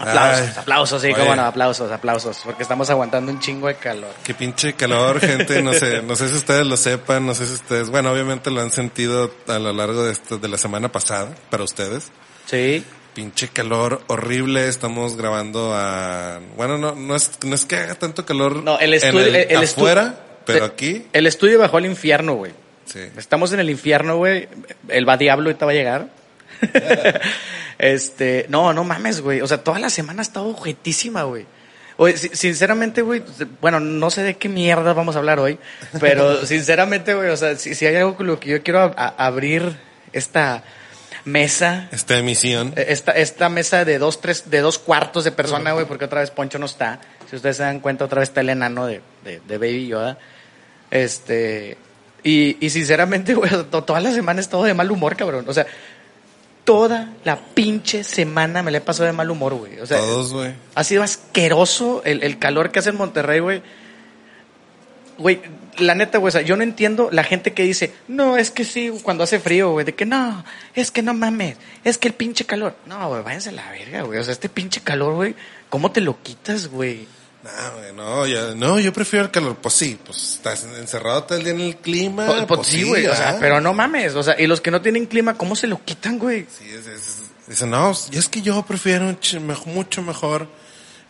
Aplausos, Ay, aplausos, sí, oye. cómo no, aplausos, aplausos, porque estamos aguantando un chingo de calor. Qué pinche calor, gente. No sé, no sé si ustedes lo sepan, no sé si ustedes, bueno, obviamente lo han sentido a lo largo de esto, de la semana pasada, para ustedes. Sí. Pinche calor horrible. Estamos grabando a, bueno, no, no es, no es que haga tanto calor No, el estudio, el, el estu- afuera, pero aquí, El estudio bajó al infierno, güey. sí. Estamos en el infierno, güey. El va diablo ahorita va a llegar. este, no, no mames, güey. O sea, toda la semana ha estado objetísima, güey. Oye, si- sinceramente, güey, bueno, no sé de qué mierda vamos a hablar hoy, pero sinceramente, güey, o sea, si, si hay algo con lo que yo quiero a- a- abrir esta mesa, Esta emisión. eh, esta, esta mesa de dos, tres, de dos cuartos de persona, güey, porque otra vez Poncho no está. Si ustedes se dan cuenta, otra vez está el enano de, de, de Baby Yoda. Este, y, y sinceramente, güey, to- toda la semana he estado de mal humor, cabrón. O sea, toda la pinche semana me la he pasado de mal humor, güey. O sea, Todos, güey. ha sido asqueroso el, el calor que hace en Monterrey, güey. Güey, la neta, güey, o sea, yo no entiendo la gente que dice, no, es que sí, cuando hace frío, güey, de que no, es que no mames, es que el pinche calor. No, güey, váyanse a la verga, güey. O sea, este pinche calor, güey, ¿cómo te lo quitas, güey? No, no, yo, no, yo prefiero el calor. Pues sí, pues estás encerrado todo el día en el clima. Pues, pues sí, güey, o sea, pero no mames, o sea, y los que no tienen clima, ¿cómo se lo quitan, güey? Sí, es, es- dice, no, es que yo prefiero mucho mejor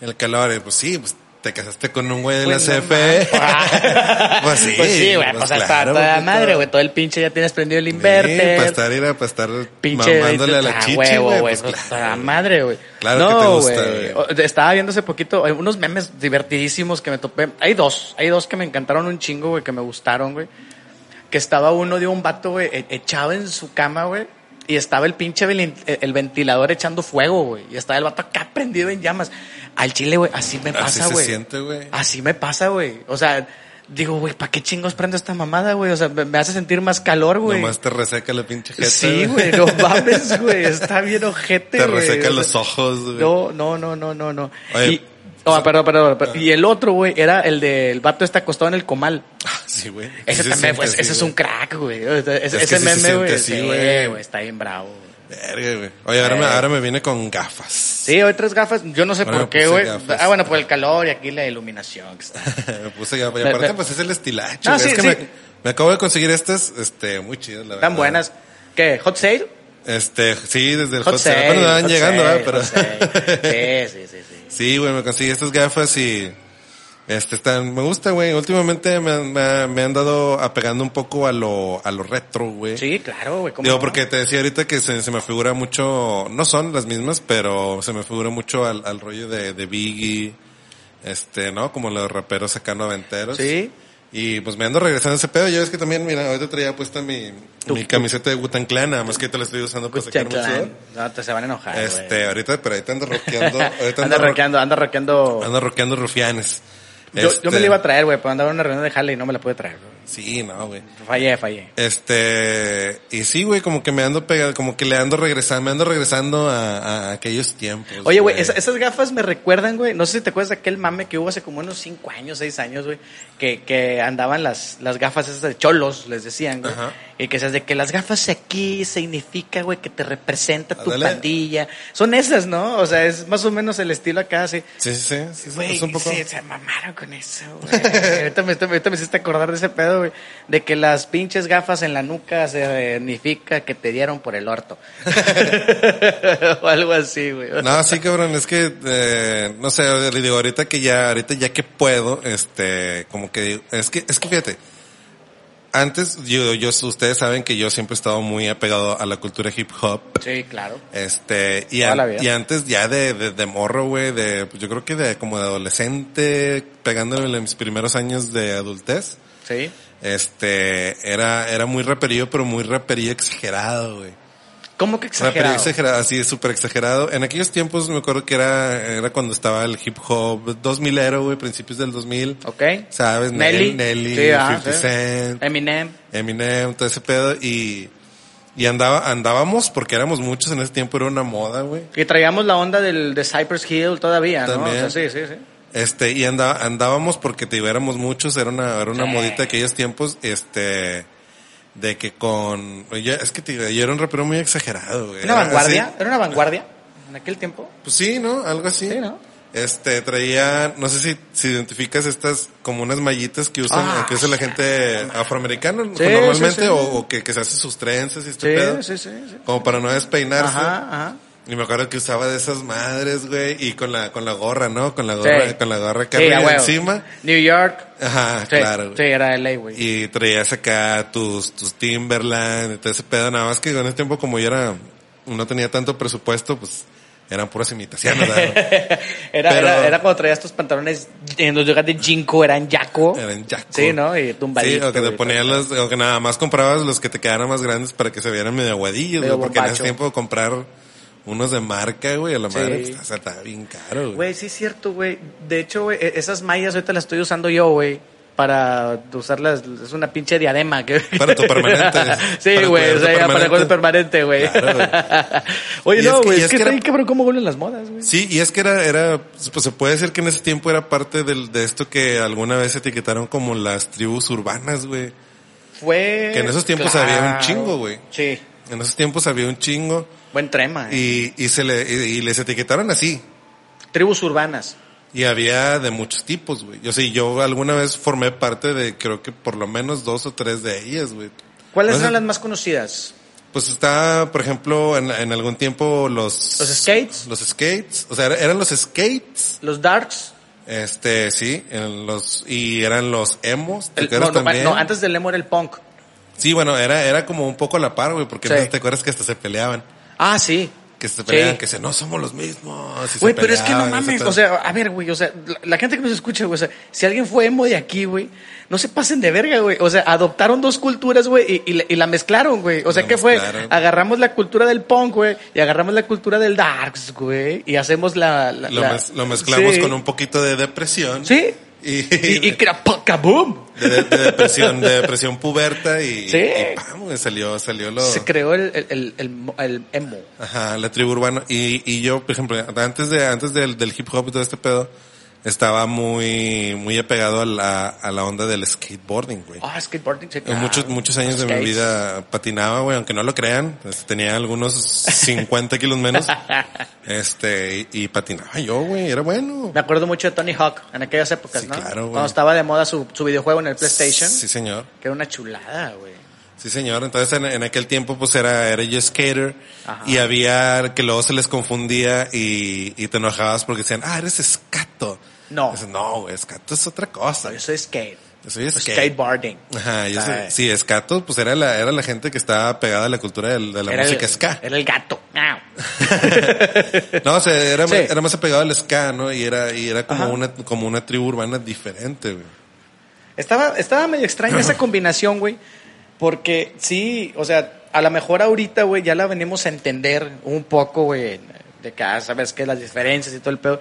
el calor. Pues sí, pues te casaste con un güey de la Güey, no CFE. pues sí. Pues sí, güey, pues pues hasta claro, toda papito. madre, güey, todo el pinche ya tienes prendido el Sí, inverter. para estar, ir a- para estar pinche mamándole a la ah, chichi, güey. Pues, pues, claro, madre, güey. Claro que no, te gusta, güey. Estaba viendo hace poquito unos memes divertidísimos que me topé. Hay dos, hay dos que me encantaron un chingo, güey, que me gustaron, güey. Que estaba uno de un vato, güey, e- echado en su cama, güey. Y estaba el pinche el ventilador echando fuego, güey. Y estaba el vato acá prendido en llamas. Al chile, güey, así me Así pasa, se güey. siente, güey. Así me pasa, güey. O sea, digo, güey, ¿para qué chingos prendo esta mamada, güey? O sea, me, me hace sentir más calor, güey. Nomás te reseca la pinche jeta. Sí, güey, no mames, güey. Está bien ojete, Te güey. reseca O sea, los ojos, güey. No, no, no, no, no, no. Oye, y, oh, perdón, perdón, perdón. Y el otro, güey, era el del vato está acostado en el comal. Sí, güey. Ese se también, pues, así, ese es un crack, güey. Ese, Es se meme, güey. así, sí, güey. está bien bravo. Verga, güey. Oye, ahora, me, ahora me viene con gafas. Sí, hoy tres gafas. Yo no sé Ahora me por qué, puse güey. gafas. Ah, bueno, por el calor y aquí la iluminación. que está. me puse gafas. Y Ve- aparte, pues es el estilacho. No, güey. sí, es que sí. Me, me acabo de conseguir estas, este, muy chidas, la verdad. Están buenas. ¿Qué? ¿Hot sale? Este, sí, desde el Hot, sale. me van hot llegando, sale, ¿verdad? Pero... sale. Sí, sí, sí, sí. Sí, güey, me conseguí estas gafas y este están, me gusta, güey. Últimamente me, han- me, me han dado apegando un poco a lo, a lo retro, güey. Sí, claro, güey. ¿cómo Digo, no? porque te decía ahorita que se, se me figura mucho, no son las mismas, pero se me figura mucho al, al rollo de, de Biggie, este, ¿no? Como los raperos acá noventeros. Sí. Y pues me ando regresando a ese pedo. Yo es que también, mira, ahorita traía puesta mi, mi camiseta de Wutan Clan, nada más que te la estoy usando para sacar Clan. sudor. No, te se van a enojar. Este, ahorita, pero ahorita ando rockeando, ahorita ando, ro- rockeando, anda rockeando. ando rockeando rufianes. Yo, yo Este, me la iba a traer, güey, pero andaba en una reunión de jale y no me la pude traer. Sí, no, güey. Fallé, fallé. Este, y sí, güey, como que me ando pegando, como que le ando regresando, me ando regresando a, a aquellos tiempos. Oye, güey, esa- esas gafas me recuerdan, güey. No sé si te acuerdas de aquel mame que hubo hace como unos 5 años, 6 años, güey. Que, que andaban las, las gafas esas de cholos, les decían, güey. Ajá. Y que seas de que las gafas aquí significa, güey, que te representa tu pandilla. Son esas, ¿no? O sea, es más o menos el estilo acá. Sí, sí, sí, sí, sí, Güey, es un poco. sí, se mamaron con eso, güey. ahorita, me, ahorita me hiciste acordar de ese pedo, güey. De que las pinches gafas en la nuca significa que te dieron por el orto. o algo así, güey. No, sí, cabrón, es que, eh, no sé, le digo, ahorita que ya, ahorita ya que puedo, este, como que, es que, es que fíjate, antes, yo, yo, ustedes saben que yo siempre he estado muy apegado a la cultura hip hop. Sí, claro. Este, y, an- antes ya de, de, de morro, güey, de, yo creo que de como de adolescente, pegándole en mis primeros años de adultez, Sí. Este, era, era muy raperío, pero muy raperío exagerado, güey. ¿Cómo que exagerado? exagerado, así, súper exagerado. En aquellos tiempos me acuerdo que era, era cuando estaba el hip hop 2000 ero, güey, principios del 2000. Ok. ¿Sabes? Nelly. Nelly, Sí, ah, 50 sí. Cent. Eminem. Eminem, todo ese pedo y, y andaba, andábamos porque éramos muchos en ese tiempo, era una moda, güey. Y traíamos la onda del, de Cypress Hill todavía, ¿no? También. O sea, sí, sí, sí. Este, y andaba, andábamos porque te éramos muchos, era una, era una Sí. modita de aquellos tiempos, este, de que con, oye, es que te yo era un rapero muy exagerado, güey. ¿Una vanguardia? así- ¿Era una vanguardia en aquel tiempo? pues sí, ¿no? Algo así. Sí, ¿no? Este, traía, no sé si, si identificas estas como unas mallitas que usan, Ah, que usa la gente afroamericana Sí, normalmente, sí. O, o que, que se hace sus trenzas y este Sí, pedo. sí, sí, sí. Como para no despeinarse. Ajá, ajá. Y me acuerdo que usaba de esas madres, güey, y con la, con la gorra, ¿no? Con la gorra, Sí. con la gorra acá Sí, arriba a huevo. encima. New York. Ajá, Sí, claro, sí, era LA, güey. Y traías acá tus, tus Timberland y todo ese pedo, nada más que con ese tiempo como yo era, no tenía tanto presupuesto, pues eran puras imitaciones, ¿verdad? era, era, era cuando traías tus pantalones en los lugares de Jinko, eran Yaco. Eran yaco. Sí, ¿no? Y Sí, tumbadito. o que te todo. los, o que nada más comprabas los que te quedaran más grandes para que se vieran medio aguadillos, Medio güey, porque en ese tiempo comprar unos de marca, güey, a la Sí. madre, pues, estaba- estaba bien caro, güey. Güey, sí es cierto, güey. De hecho, güey, e- esas mallas ahorita las estoy usando yo, güey. Para usarlas, es una pinche diadema. Que... Para tu permanente. sí, güey, o sea, ya para el permanente, güey. Claro, güey. Oye, Y no, es que- güey, es, es que que está era- bien cabrón cómo vuelven las modas, güey. Sí, y es que era, era, pues se puede decir que en ese tiempo era parte del, de esto que alguna vez etiquetaron como las tribus urbanas, güey. Fue... Que en esos tiempos Claro. había un chingo, güey. Sí, En esos tiempos había un chingo buen trema. eh. y, y se le, y, y les etiquetaron así. Tribus urbanas. Y había de muchos tipos, güey. Yo sí, yo alguna vez formé parte de, creo que por lo menos dos o tres de ellas, güey. ¿Cuáles No sé- eran las más conocidas? Pues está, por ejemplo, en, en algún tiempo los... ¿Los skates? Los skates. O sea, era- eran los skates. Los darks. Este, sí, en los, y eran los emos, ¿te El- no, no, no, antes del emo era el punk. Sí, bueno, era, era como un poco a la par, güey, porque Sí. te acuerdas que hasta se peleaban. Ah, sí. Que se Sí. que se, no somos los mismos. Güey, pero es que no mames, o sea, a ver, güey, o sea, la, la gente que nos escucha, güey, o sea, si alguien fue emo de aquí, güey, no se pasen de verga, güey. O sea, adoptaron dos culturas, güey, y, y la- y la mezclaron, güey. O sea, La ¿qué fue? Agarramos la cultura del punk, güey, y agarramos la cultura del darks, güey, y hacemos la... la- lo, mez- lo mezclamos Sí. con un poquito de depresión. Sí. Y, Y, y de, de depresión, de depresión puberta y, Sí. y pam, salió, salió lo, Se creó el, el, el, el emo. ajá, la tribu urbana. Y, y yo, por ejemplo, antes de, antes del, del hip hop y todo este pedo, estaba muy, muy apegado a la, a la onda del skateboarding, güey. Ah, skateboarding, sí, En claro. muchos, muchos años de mi vida patinaba, güey, aunque no lo crean. Este, Tenía algunos 50 kilos menos. Este, y, y patinaba yo, güey, era bueno. Me acuerdo mucho de Tony Hawk en aquellas épocas, Sí, ¿no? claro, güey. Cuando estaba de moda su, su videojuego en el PlayStation, Sí, señor. que era una chulada, güey. Sí, señor. Entonces, en, en aquel tiempo, pues era, era yo skater. Ajá. Y había que luego se les confundía y, y te enojabas porque decían, ah, eres escato. No. Dices, no, güey, escato es otra cosa. Yo soy skate. Yo soy skate. Skateboarding. Ajá, yo soy- sí, escato, pues era la, era la gente que estaba pegada a la cultura de la Era música el, ska. Era el gato. No, o sea, era, Sí. más- era más apegado al ska, ¿no? Y era, y era como Ajá. una, como una tribu urbana diferente, güey. Estaba, estaba medio extraña esa combinación, güey. Porque sí, o sea, a lo mejor ahorita, güey, ya la venimos a entender un poco, güey, de que, ah, sabes qué, las diferencias y todo el pedo.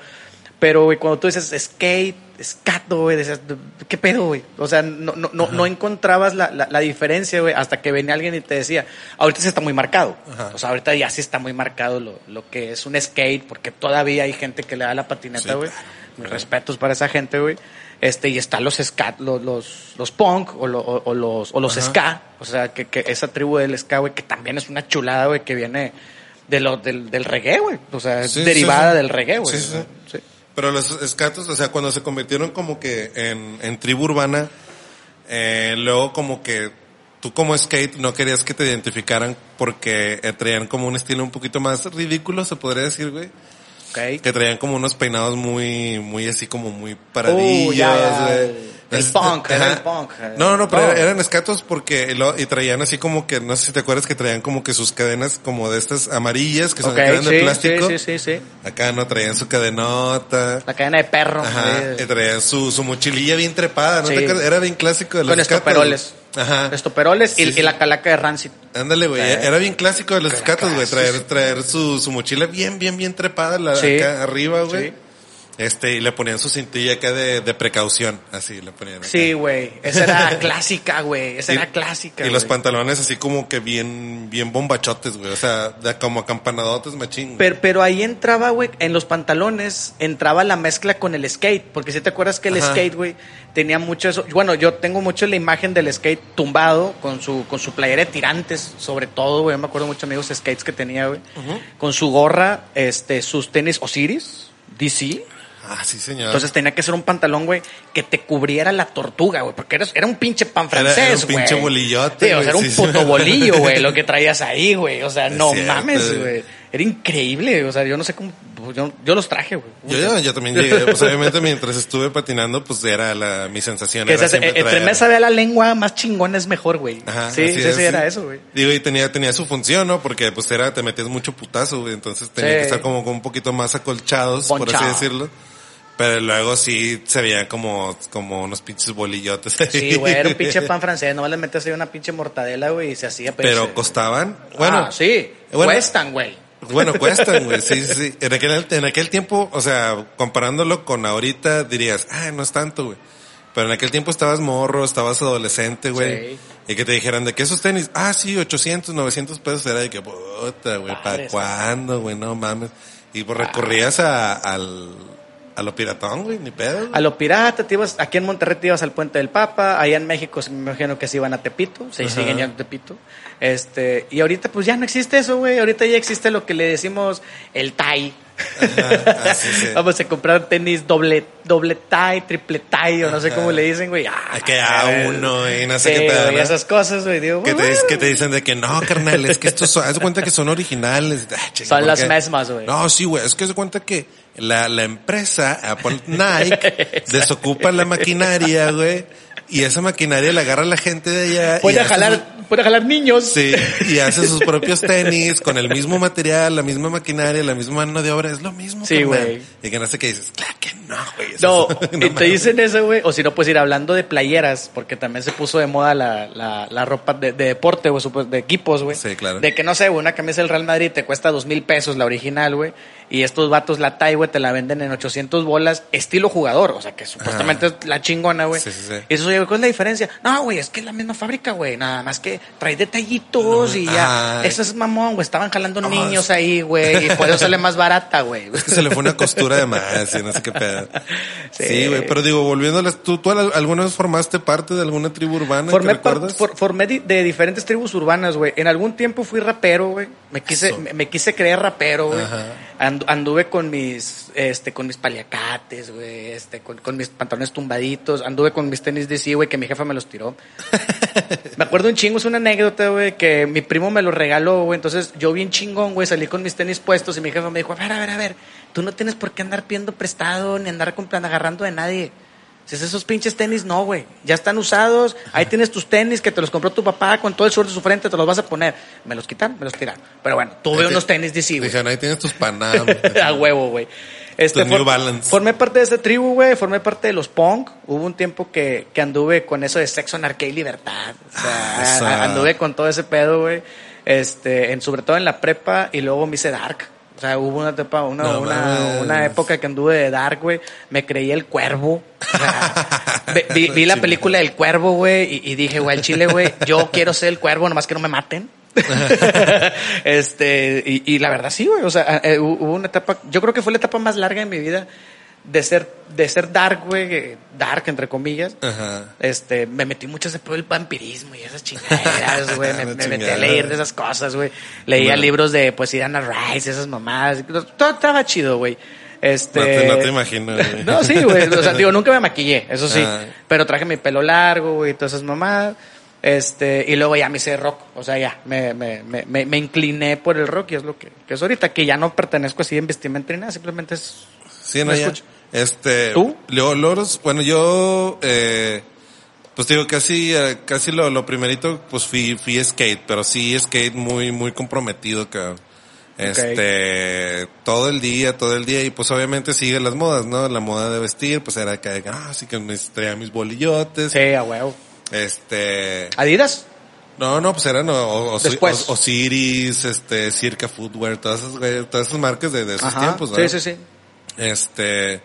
Pero, güey, cuando tú dices skate, skato, güey, decías, ¿qué pedo, güey? O sea, no, no, no, no encontrabas la, la, la diferencia, güey, hasta que venía alguien y te decía, ahorita sí está muy marcado. Ajá. O sea, ahorita ya sí está muy marcado lo, lo que es un skate, porque todavía hay gente que le da la patineta, Sí, güey. claro. Mis respetos para esa gente, güey. Este, y están los scat, los, los, los punk o, lo- o- o los, o los Ajá. ska. O sea, que, que esa tribu del ska, güey, que también es una chulada, güey, que viene de lo, del, del reggae, güey. O sea, es Sí, derivada sí. del reggae, güey. Sí. Sí. Pero los escatos, o sea, cuando se convirtieron como que en, en tribu urbana, eh, luego como que tú como skate no querías que te identificaran porque eh, traían como un estilo un poquito más ridículo, se podría decir, güey. Que traían como unos peinados muy, muy así como muy Uh, güey. El- punk, era ajá. el punk. No, no, pero eran escatos porque, lo- y traían así como que, no sé si te acuerdas que traían como que sus cadenas como de estas amarillas que son Ok, que eran de plástico. sí, sí, sí, sí. Acá no traían su cadenota. La cadena de perro. Ajá, eh, y traían su, su mochililla bien trepada, ¿no Sí. te acuerdas? Era bien clásico de los con escatos. estoperoles. Ajá. Estoperoles y, Sí, y la calaca de Rancid. Ándale, güey. Eh. Era bien clásico de los escatos, güey. Traer, traer su, su mochila bien, bien, bien trepada la, acá arriba, güey. Este, y le ponían su cintilla acá de, de precaución. Así le ponían. acá. Sí, güey. Esa era clásica, güey. Esa Y- era clásica. Y los pantalones así como que bien, bien bombachotes, güey. O sea, de, como acampanadotes machín. Pero, pero ahí entraba, güey, en los pantalones entraba la mezcla con el skate. Porque si te acuerdas que el Ajá. skate, güey, tenía mucho eso. Bueno, yo tengo mucho la imagen del skate tumbado con su, con su playera de tirantes, sobre todo, güey. Me acuerdo mucho amigos skates que tenía, güey. Con su gorra, este, sus tenis Osiris, DC. Ah, sí, señor. Entonces tenía que ser un pantalón, güey, que te cubriera la tortuga, güey, porque era, era un pinche pan Era- era francés, un güey. pinche bolillote, Sí, o güey, sea, era un sí, puto bolillo, güey, lo que traías ahí, güey. O sea, no cierto, mames, güey. güey. Era increíble, o sea, yo no sé cómo, yo, yo los traje, güey. yo, yo, yo también llegué, pues obviamente mientras estuve patinando, pues era la, mi sensación. Que era se- entre traer- más sabe la lengua, más chingón es mejor, güey. Ajá, sí, sí, es, sí, era eso, güey. Digo, y tenía, tenía su función, ¿no? Porque pues era, te metías mucho putazo, güey. Entonces tenía Sí. que estar como, como un poquito más acolchados, por así decirlo. Pero luego sí se veían como, como unos pinches bolillotes. Sí, güey, era un pinche pan francés, no le metes ahí una pinche mortadela, güey, y se hacía Pero pinche- costaban. Bueno, Ah, sí, bueno. cuestan, güey. Bueno, cuestan, güey. Sí, sí. En aquel, en aquel tiempo, o sea, comparándolo con ahorita, dirías, ah, no es tanto, güey. Pero en aquel tiempo estabas morro, estabas adolescente, güey. Sí. Y que te dijeran de que esos tenis, ah, sí, 800, 900 pesos, era de que, puta, güey, ¿para cuándo, güey? No mames. Y pues recurrías a, al, a lo piratón, güey, ni pedo. güey. A lo pirata, te ibas, aquí en Monterrey te ibas al Puente del Papa, allá en México me imagino que se iban a Tepito, se Ajá. siguen yendo a Tepito. Este, y ahorita pues ya no existe eso, güey, ahorita ya existe lo que le decimos el. Ajá, así sí. Vamos a comprar tenis doble, doble tie, triple tie, o no sé cómo le dicen, güey. Ah, Que a uno, y no sé sí, qué pedo, ¿no? esas cosas, güey, digo, Que te, que te dicen de que no, carnal, es que estos son, haz de cuenta que son originales. Ah, Son ¿por las qué? mismas, güey. No, sí, güey, es que haz de cuenta que la, la empresa, Apple Nike, desocupa la maquinaria, güey, y esa maquinaria la agarra la gente de allá. puede jalar, puede jalar niños. sí, y hace sus propios tenis con el mismo material, la misma maquinaria, la misma mano de obra, es lo mismo, Sí, güey. Y que no sé qué dices, claro que no, güey. No, es- y te dicen eso, güey. O si no, pues ir hablando de playeras, porque también se puso de moda la, la, la ropa de, de deporte, güey, de equipos, güey. Sí, claro. De que no sé, güey, una camisa del Real Madrid te cuesta dos mil pesos, la original, güey. Y estos vatos la TAI, güey, te la venden en 800 bolas, estilo jugador. O sea, que supuestamente es la chingona, güey. Sí, sí, sí. Y eso, güey, ¿cuál es la diferencia? No, güey, es que es la misma fábrica, güey. Nada más que trae detallitos y ya. Ay. Eso es mamón, güey. Estaban jalando niños ahí, güey. Y por eso sale más barata, güey. Es que se le fue una costura de más y no sé qué pedo. Sí. Sí, güey, pero digo, volviendo a las, ¿tú, tú al- alguna vez formaste parte de alguna tribu urbana Formé, que recuerdas? for- formé de diferentes tribus urbanas, güey. En algún tiempo fui rapero, güey. Me quise, me, me quise creer rapero, güey. Anduve con mis, este, con mis paliacates, güey, este, con, con mis pantalones tumbaditos. Anduve con mis tenis de sí, güey, que mi jefa me los tiró. me acuerdo un chingo, es una anécdota, güey, que mi primo me los regaló, güey. Entonces yo bien chingón, güey, salí con mis tenis puestos y mi jefa me dijo, a ver, a ver, a ver, tú no tienes por qué andar pidiendo prestado ni andar comprando, agarrando de nadie. Si es esos pinches tenis, no, güey. Ya están usados. Ahí tienes tus tenis que te los compró tu papá con todo el suerte de su frente, te los vas a poner. Me los quitaron, me los tiraron. Pero bueno, tuve Ahí te- unos tenis DC, güey. Dijeron, ahí tienes tus Panam. a huevo, güey. Este, Tus New Balance. Formé parte de esta tribu, güey. Formé parte de los punk. Hubo un tiempo que, que anduve con eso de sexo, anarquía y libertad. O sea, Ah, esa. anduve con todo ese pedo, güey. Este, en, sobre todo en la prepa y luego me hice dark. O sea, hubo una etapa, una, No una, una época que anduve de dark, güey. Me creí el cuervo. O sea, vi, vi- la película del cuervo, güey, y, y dije, güey, al chile, güey, yo quiero ser el cuervo, nomás que no me maten. este, y, y la verdad sí, güey. O sea, eh, hubo una etapa, yo creo que fue la etapa más larga de mi vida de ser, de ser dark, güey, eh, dark entre comillas. Ajá. Este, me metí mucho ese del vampirismo y esas chingaderas, güey. Me, metí a leer de esas cosas, güey. Leía Bueno. libros de pues Diana Rice, esas mamadas. Todo estaba chido, güey. Este. No te, no te imagino, güey. No, sí, güey. O sea, digo, nunca me maquillé, eso sí. Ah. Pero traje mi pelo largo, güey, todas esas mamadas. Este, y luego ya me hice rock, o sea, ya me, me, me, me, me incliné por el rock y es lo que, que es ahorita, que ya no pertenezco así en vestimenta ni nada, simplemente es... Sí, no, ya. Este, ¿Tú? Luego, Loros, bueno, yo, eh, pues digo, casi, eh, casi lo, lo primerito, pues fui, fui skate, pero sí skate muy, muy comprometido, cabrón. Este, todo el día, todo el día, y pues obviamente sigue las modas, ¿no? La moda de vestir, pues era que, ah, sí que me traía mis bolillotes. Sí, a huevo. Este, ¿Adidas? no, no, pues eran o, o- o- Después. o- Osiris, este, Circa Footwear, todas esas, todas esas marcas de, de esos Ajá. tiempos, sí, ¿verdad? sí, sí. Este,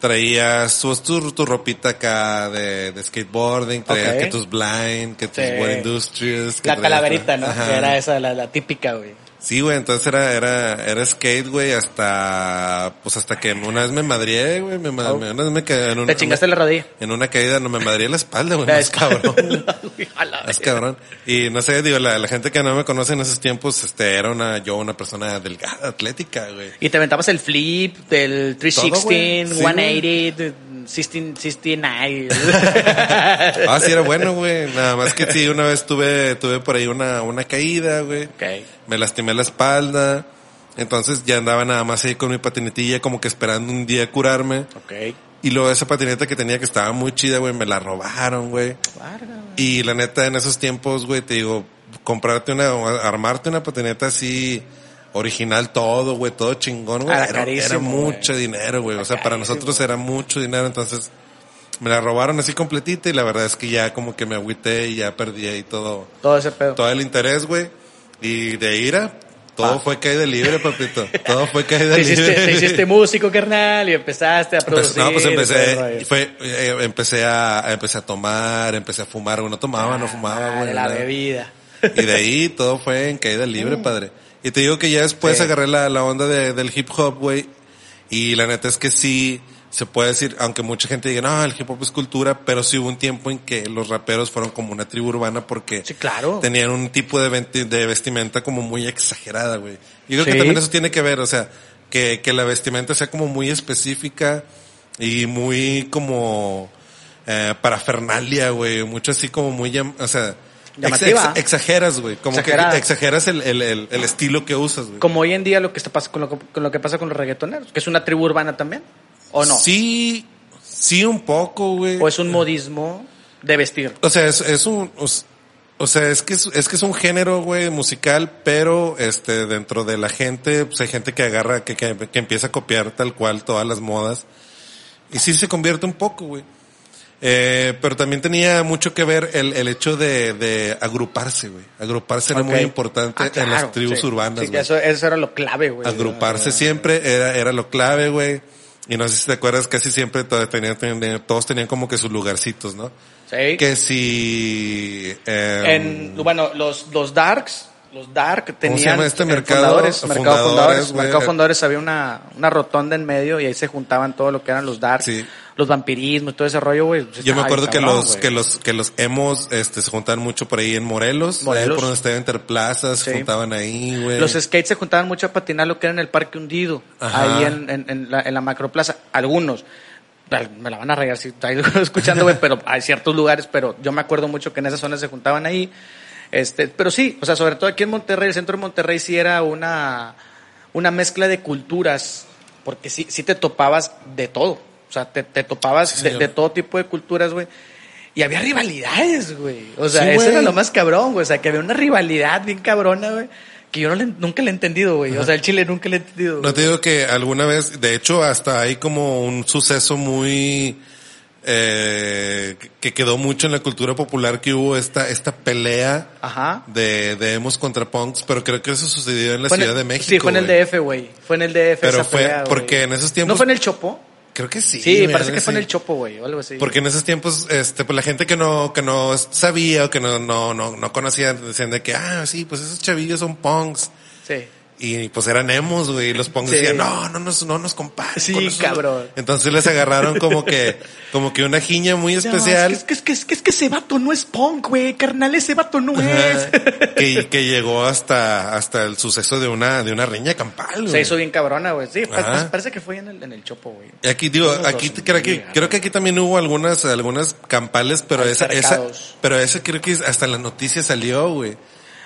traías tu, tu, tu ropita acá de, de skateboarding, traías Ok. que tus blind, que tus Sí. War Industries. que La traías- calaverita, ¿no? Que era esa, la, la típica, güey. Sí, güey, entonces era, era, era skate, güey, hasta, pues hasta que una vez me madrié, güey, me, Oh. me- una vez me quedé en una, Te chingaste la rodilla. en una caída, no me madrié la espalda, güey, más cabrón. Es cabrón. Y no sé, digo, la, la gente que no me conoce en esos tiempos, este, era una, yo una persona delgada, atlética, güey. Y te aventabas el flip del 316, güey. Sí, 180, 16, 69. Ah, sí, era bueno, güey. Nada más que sí, una vez tuve, tuve por ahí una, una caída, güey. Me lastimé la espalda. Entonces ya andaba nada más ahí con mi patinetilla como que esperando un día curarme. Ok. Y luego esa patineta que tenía que estaba muy chida, güey, me la robaron, güey. Y la neta, en esos tiempos, güey, te digo, comprarte una, armarte una patineta así, original todo, güey, todo chingón, güey. Era, era mucho dinero, güey. O sea, para nosotros era mucho dinero, entonces me la robaron así completita y la verdad es que ya como que me agüité y ya perdí ahí todo, Todo ese pedo. todo el interés, güey. Y de ira, todo Ah. fue caída libre, papito. Todo fue caída Te libre. te hiciste músico, carnal, y empezaste a producir. no, pues empecé, fue, eh, empecé a, empecé a tomar, empecé a fumar, güey, no tomaba, no fumaba, Ah, güey. de la nada. bebida. Y de ahí todo fue en caída libre, padre. Y te digo que ya después Sí. agarré la, la onda de, del hip hop, güey. Y la neta es que sí, se puede decir, aunque mucha gente diga, no, el hip hop es cultura, pero sí hubo un tiempo en que los raperos fueron como una tribu urbana porque Sí, claro. tenían un tipo de, de vestimenta como muy exagerada, güey. Yo creo Sí. que también eso tiene que ver, o sea, que, que la vestimenta sea como muy específica y muy como eh, parafernalia, güey, mucho así como muy, o sea, Llamativa. ex- exageras, güey, como Exagerada. que exageras el, el, el, el estilo que usas, güey. Como hoy en día lo que está con lo, que- con lo que pasa con los reggaetoneros, que es una tribu urbana también. ¿O no? Sí, sí un poco, güey. ¿O es un modismo de vestir? O sea, es, es un, o, sea, es que es, es que es un género, güey, musical, pero este, dentro de la gente, pues hay gente que agarra, que, que, que empieza a copiar tal cual todas las modas. Y sí se convierte un poco, güey. Eh, pero también tenía mucho que ver el, el hecho de, de agruparse, güey. Agruparse era muy importante Ah, en las tribus sí. urbanas, Sí, eso, eso era lo clave, güey. Agruparse Ah, siempre era, era lo clave, güey. Y no sé si te acuerdas, casi siempre todos tenían, tenían- todos tenían como que sus lugarcitos, ¿no? Sí. Que si... eh, En, bueno, los, los Darks, los Dark tenían... se llama este mercado? Fundadores, mercado Fundadores. Mercado Fundadores había una, una rotonda en medio y ahí se juntaban todo lo que eran los Darks. Sí. Los vampirismos, todo ese rollo, güey. pues, Yo me acuerdo que los, que los, que los emos, este, se juntaban mucho por ahí en Morelos. Morelos. Ahí por donde estaba Interplaza, se Sí. juntaban ahí, güey. Los skates se juntaban mucho a patinar lo que era en el Parque Hundido, Ajá. ahí en, en, en la, en la macroplaza. Algunos, me la van a regar si está escuchando, güey, pero hay ciertos lugares, pero yo me acuerdo mucho que en esas zonas se juntaban ahí. Este, pero sí, o sea, sobre todo aquí en Monterrey, el centro de Monterrey sí era una, una mezcla de culturas, porque sí, sí te topabas de todo. O sea, te, te topabas Sí, de, todo tipo de culturas, güey. Y había rivalidades, güey. O sea, Sí, eso güey. era lo más cabrón, güey. O sea, que había una rivalidad bien cabrona, güey. Que yo no le- nunca le he entendido, güey. O sea, el Chile nunca le he entendido. No te digo que alguna vez, de hecho, hasta hay como un suceso muy, eh, que quedó mucho en la cultura popular que hubo esta, esta pelea Ajá. de, de emos contra punks, pero creo que eso sucedió en la Ciudad el- de México. Sí, fue en el. DF, güey. Fue en el DF Pero esa fue pelea, porque en esos tiempos- ¿No fue en el Chopo? Creo que sí. Sí, parece que fue en el Chopo, güey, o algo así. Porque en esos tiempos, este, pues la gente que no, que no sabía o que no, no, no, no conocía, decían de que, ah, sí, pues esos chavillos son punks. Sí. Y pues eran emos, güey. Y los pongos Sí. decían, no, no nos, no nos comparen. Sí, con eso". cabrón. Entonces les agarraron como que, como que una jiña muy especial. No, es, que, es, que, es, que, es que ese vato no es punk, güey. Carnal, ese vato no es. Que, que llegó hasta, hasta el suceso de una, de una riña campal, güey. Se hizo bien cabrona, güey. Sí, pa- Ajá. parece que fue en el, en el Chopo, güey. Y Aquí digo, Unos aquí dos creo que, creo que aquí también hubo algunas, algunas campales, pero esa, esa, pero esa creo que hasta en la noticia salió, güey.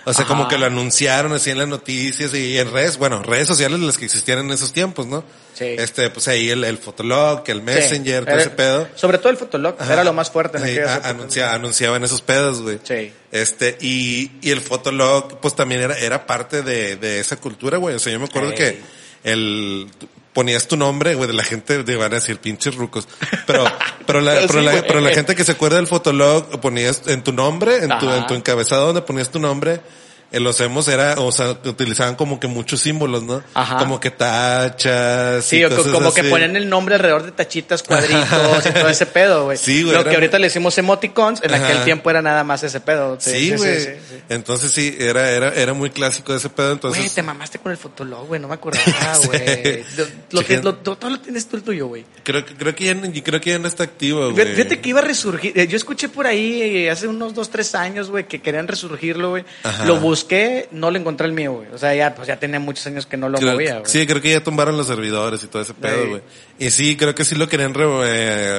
O sea, como que lo anunciaron así en las noticias y en redes, bueno, redes sociales las que existían en esos tiempos, ¿no? Sí. Este, pues ahí el, el Fotolog, el Messenger, Sí. todo Era- ese pedo. Sobre todo el Fotolog, Ajá. era lo más fuerte en Sí, aquellas a- épocas. anuncia- anunciaban esos pedos, güey. Sí. Este, y, y el Fotolog, pues también era, era parte de, de esa cultura, güey. O sea, yo me acuerdo Sí. que el, ponías tu nombre, güey, de la gente, de, van a decir pinches rucos. Pero, pero la, Pero pero, sí, la, pero la gente que se acuerda del Fotolog, ponías en tu nombre, en tu, Ajá. en tu encabezado donde ponías tu nombre, los emos era, o sea, utilizaban como que muchos símbolos, ¿no? Ajá. Como que tachas. Sí, y cosas como que ponían el nombre alrededor de tachitas, cuadritos y todo ese pedo, güey. Sí, güey, Lo era- que ahorita le decimos emoticons, en aquel tiempo era nada más ese pedo. Sí, güey. sí, sí. Entonces sí, era, era, era muy clásico ese pedo, entonces. Güey, te mamaste con el fotolog, güey, no me acordaba, güey. Lo, lo, Sí. que- lo- todo lo tienes tú el tuyo, güey. Creo que, creo que ya, no- creo que ya no está activo, güey. Fíjate que iba a resurgir. eh, Yo escuché por ahí eh, hace unos dos, tres años, güey, que querían resurgirlo, güey. Ajá. Lo busqué, no lo encontré el mío, güey. O sea, ya, pues ya tenía muchos años que no lo Creo- movía, güey. sí, creo que ya tumbaron los servidores y todo ese pedo, güey. Y sí, creo que sí lo querían re-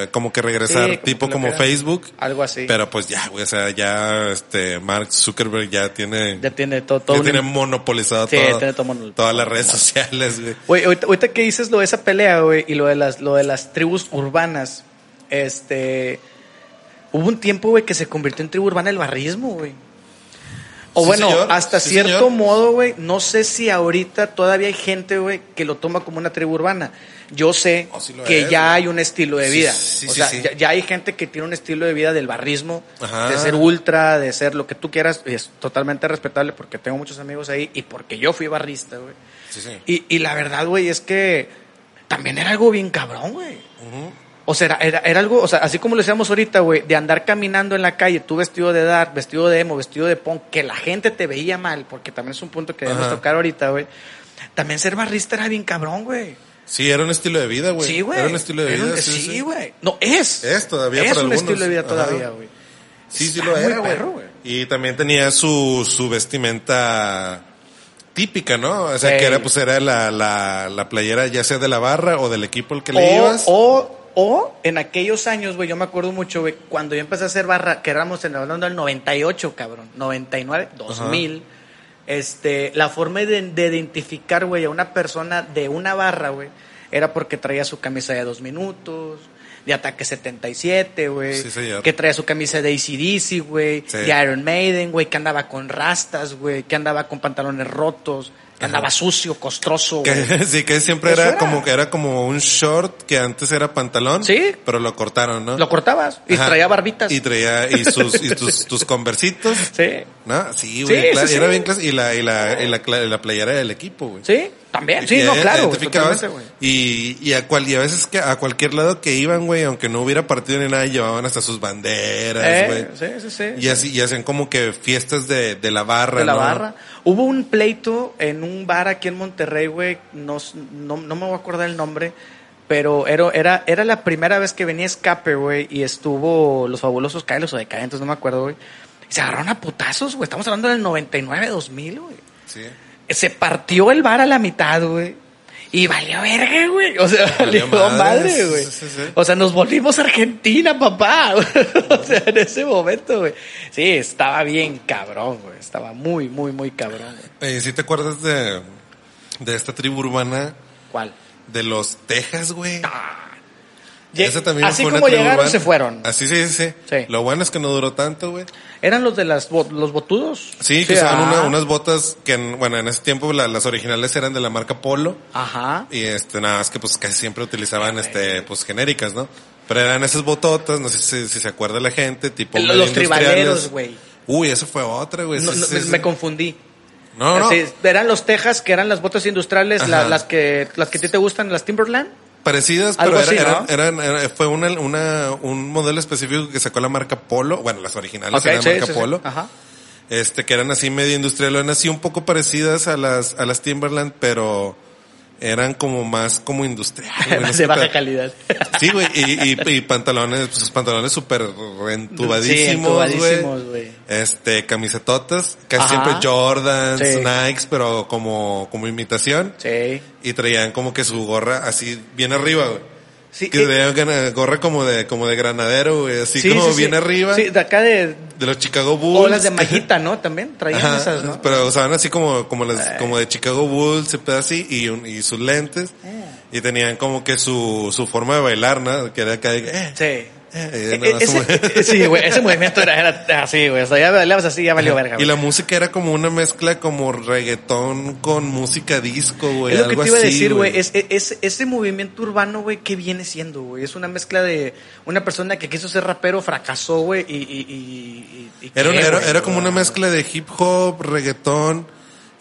eh, como que regresar, Sí, como tipo que como Facebook. Algo así. Pero pues ya, güey, o sea, ya este Mark Zuckerberg ya tiene, ya tiene todo, todo ya un- tiene monopolizado Sí, todo- tiene todo todas las redes sociales, güey. Güey, ahorita, ahorita que dices lo de esa pelea, güey, y lo de las, lo de las tribus urbanas, este, hubo un tiempo, güey, que se convirtió en tribu urbana el barrismo, güey. O Sí, bueno, señor. hasta Sí, cierto señor. modo, güey, no sé si ahorita todavía hay gente, güey, que lo toma como una tribu urbana. Yo sé Oh, sí que es, ya hay un estilo de vida. sí, o sea. Ya, ya hay gente que tiene un estilo de vida del barrismo, Ajá. de ser ultra, de ser lo que tú quieras, y es totalmente respetable porque tengo muchos amigos ahí y porque yo fui barrista, güey. Sí, sí. Y, y la verdad, güey, es que también era algo bien cabrón, güey. Ujú. O sea, era, era, algo, o sea, así como lo decíamos ahorita, güey, de andar caminando en la calle, tú vestido de dark, vestido de emo, vestido de punk, que la gente te veía mal, porque también es un punto que debemos Ajá. tocar ahorita, güey. También ser barrista era bien cabrón, güey. Sí, era un estilo de vida, güey. Sí, güey. Era un estilo de vida, un- sí, güey. No, es. Es todavía Es para un algunos. estilo de vida todavía, güey. Sí, sí lo era, güey. Y también tenía su, su vestimenta típica, ¿no? O sea, que era, pues, era la, la, la playera ya sea de la barra o del equipo al que le ibas. o, o en aquellos años, güey, yo me acuerdo mucho, güey, cuando yo empecé a hacer barra, que éramos en hablando del 98, cabrón, 99, 2000, este, la forma de, de identificar, güey, a una persona de una barra, güey, era porque traía su camisa de dos minutos, de Ataque 77, güey, Sí, que traía su camisa de ACDC, güey, Sí. de Iron Maiden, güey, que andaba con rastas, güey, que andaba con pantalones rotos, que andaba sucio, costroso. Que, sí, que siempre era, era. como que era como un short que antes era pantalón. Sí. Pero lo cortaron, ¿no? Lo cortabas y Ajá. traía barbitas. Y traía, y sus, y tus, tus conversitos. Sí. ¿No? Sí, güey. Sí, Era sí. bien clas- y la, y la, y la, cla- la playera del equipo, güey. Sí, también. Sí, no, claro. güey, güey. y, y a cual, y a veces que a cualquier lado que iban, güey, aunque no hubiera partido ni nada, llevaban hasta sus banderas, güey. Eh, sí, sí, sí. Y así, y hacían como que fiestas de, de la barra, de la ¿no? barra. Hubo un pleito en un bar aquí en Monterrey, güey. No, no, no me voy a acordar el nombre. Pero era, era, era la primera vez que venía Escape, güey. Y estuvo los fabulosos Kailos o Decadentes, no me acuerdo, güey. Y se agarraron a putazos, güey. Estamos hablando del 99, 2000, güey. Sí. Se partió el bar a la mitad, güey. Y valió verga, güey. O sea, Valió valió madre, güey. sí, sí, sí. O sea, nos volvimos Argentina, papá. o sea, en ese momento, güey. Sí, estaba bien cabrón, güey. Estaba muy, muy, muy cabrón, güey. Eh, ¿Sí te acuerdas de, de esta tribu urbana ¿Cuál? de los Texas, güey? Ye- Esa también Así fue una como tribu llegaron, se fueron. Así, sí, sí, sí. Sí. Lo bueno es que no duró tanto, güey. ¿Eran los de las, bo- los botudos? Sí, que usaban ah. una- unas botas que, en- bueno, en ese tiempo la- las originales eran de la marca Polo. Ajá. Y este, nada más que pues casi siempre utilizaban este, pues genéricas, ¿no? Pero eran esas bototas, no sé si, si se acuerda la gente, tipo Los, los tribaleros, güey. Uy, eso fue otra, güey. No, sí, no, sí, me, confundí. No, no, Así, eran los Texas, que eran las botas industriales, la- las que las que a ti te gustan, las Timberland. Parecidas, pero era- así, eran, ¿no? eran, era- fue una, una, un modelo específico que sacó la marca Polo, bueno, las originales Ok, eran sí, marca sí, sí. Polo. Ajá. este, que eran así medio industrial, eran así un poco parecidas a las, a las Timberland, pero eran como más como industrial. güey, no de baja calidad. Sí, güey, y, y, y pantalones, pues sus pantalones súper rentubadísimos, Sí, güey. entubadísimos, güey. Este, camisetotas, casi Ajá. siempre Jordans, Sí. Nikes, pero como, como imitación. Sí. Y traían como que su gorra así bien arriba, güey. Sí, Que eh, gorra como de, como de granadero, así sí, como sí, bien arriba. Sí, de acá de... De los Chicago Bulls. O las de Majita, ¿no? También traían Ajá, esas, ¿no? Pero usaban así como, como las, como de Chicago Bulls, y pedo así, y, un- y sus lentes. Ah. Y tenían como que su, su forma de bailar, ¿no? Que era acá de, eh, Sí. Eh, más ese- eh, sí, güey, ese movimiento era, era así, güey. O sea, ya bailabas así, ya valió verga, Y la música era como una mezcla como reggaetón con música disco, güey. Es lo que algo te iba a así, decir, güey. Es, es- es- ese movimiento urbano, güey, ¿qué viene siendo, güey? Es una mezcla de una persona que quiso ser rapero, fracasó, güey, y, y, y, y- y Era, ¿qué, era, era como una mezcla de hip hop, reggaetón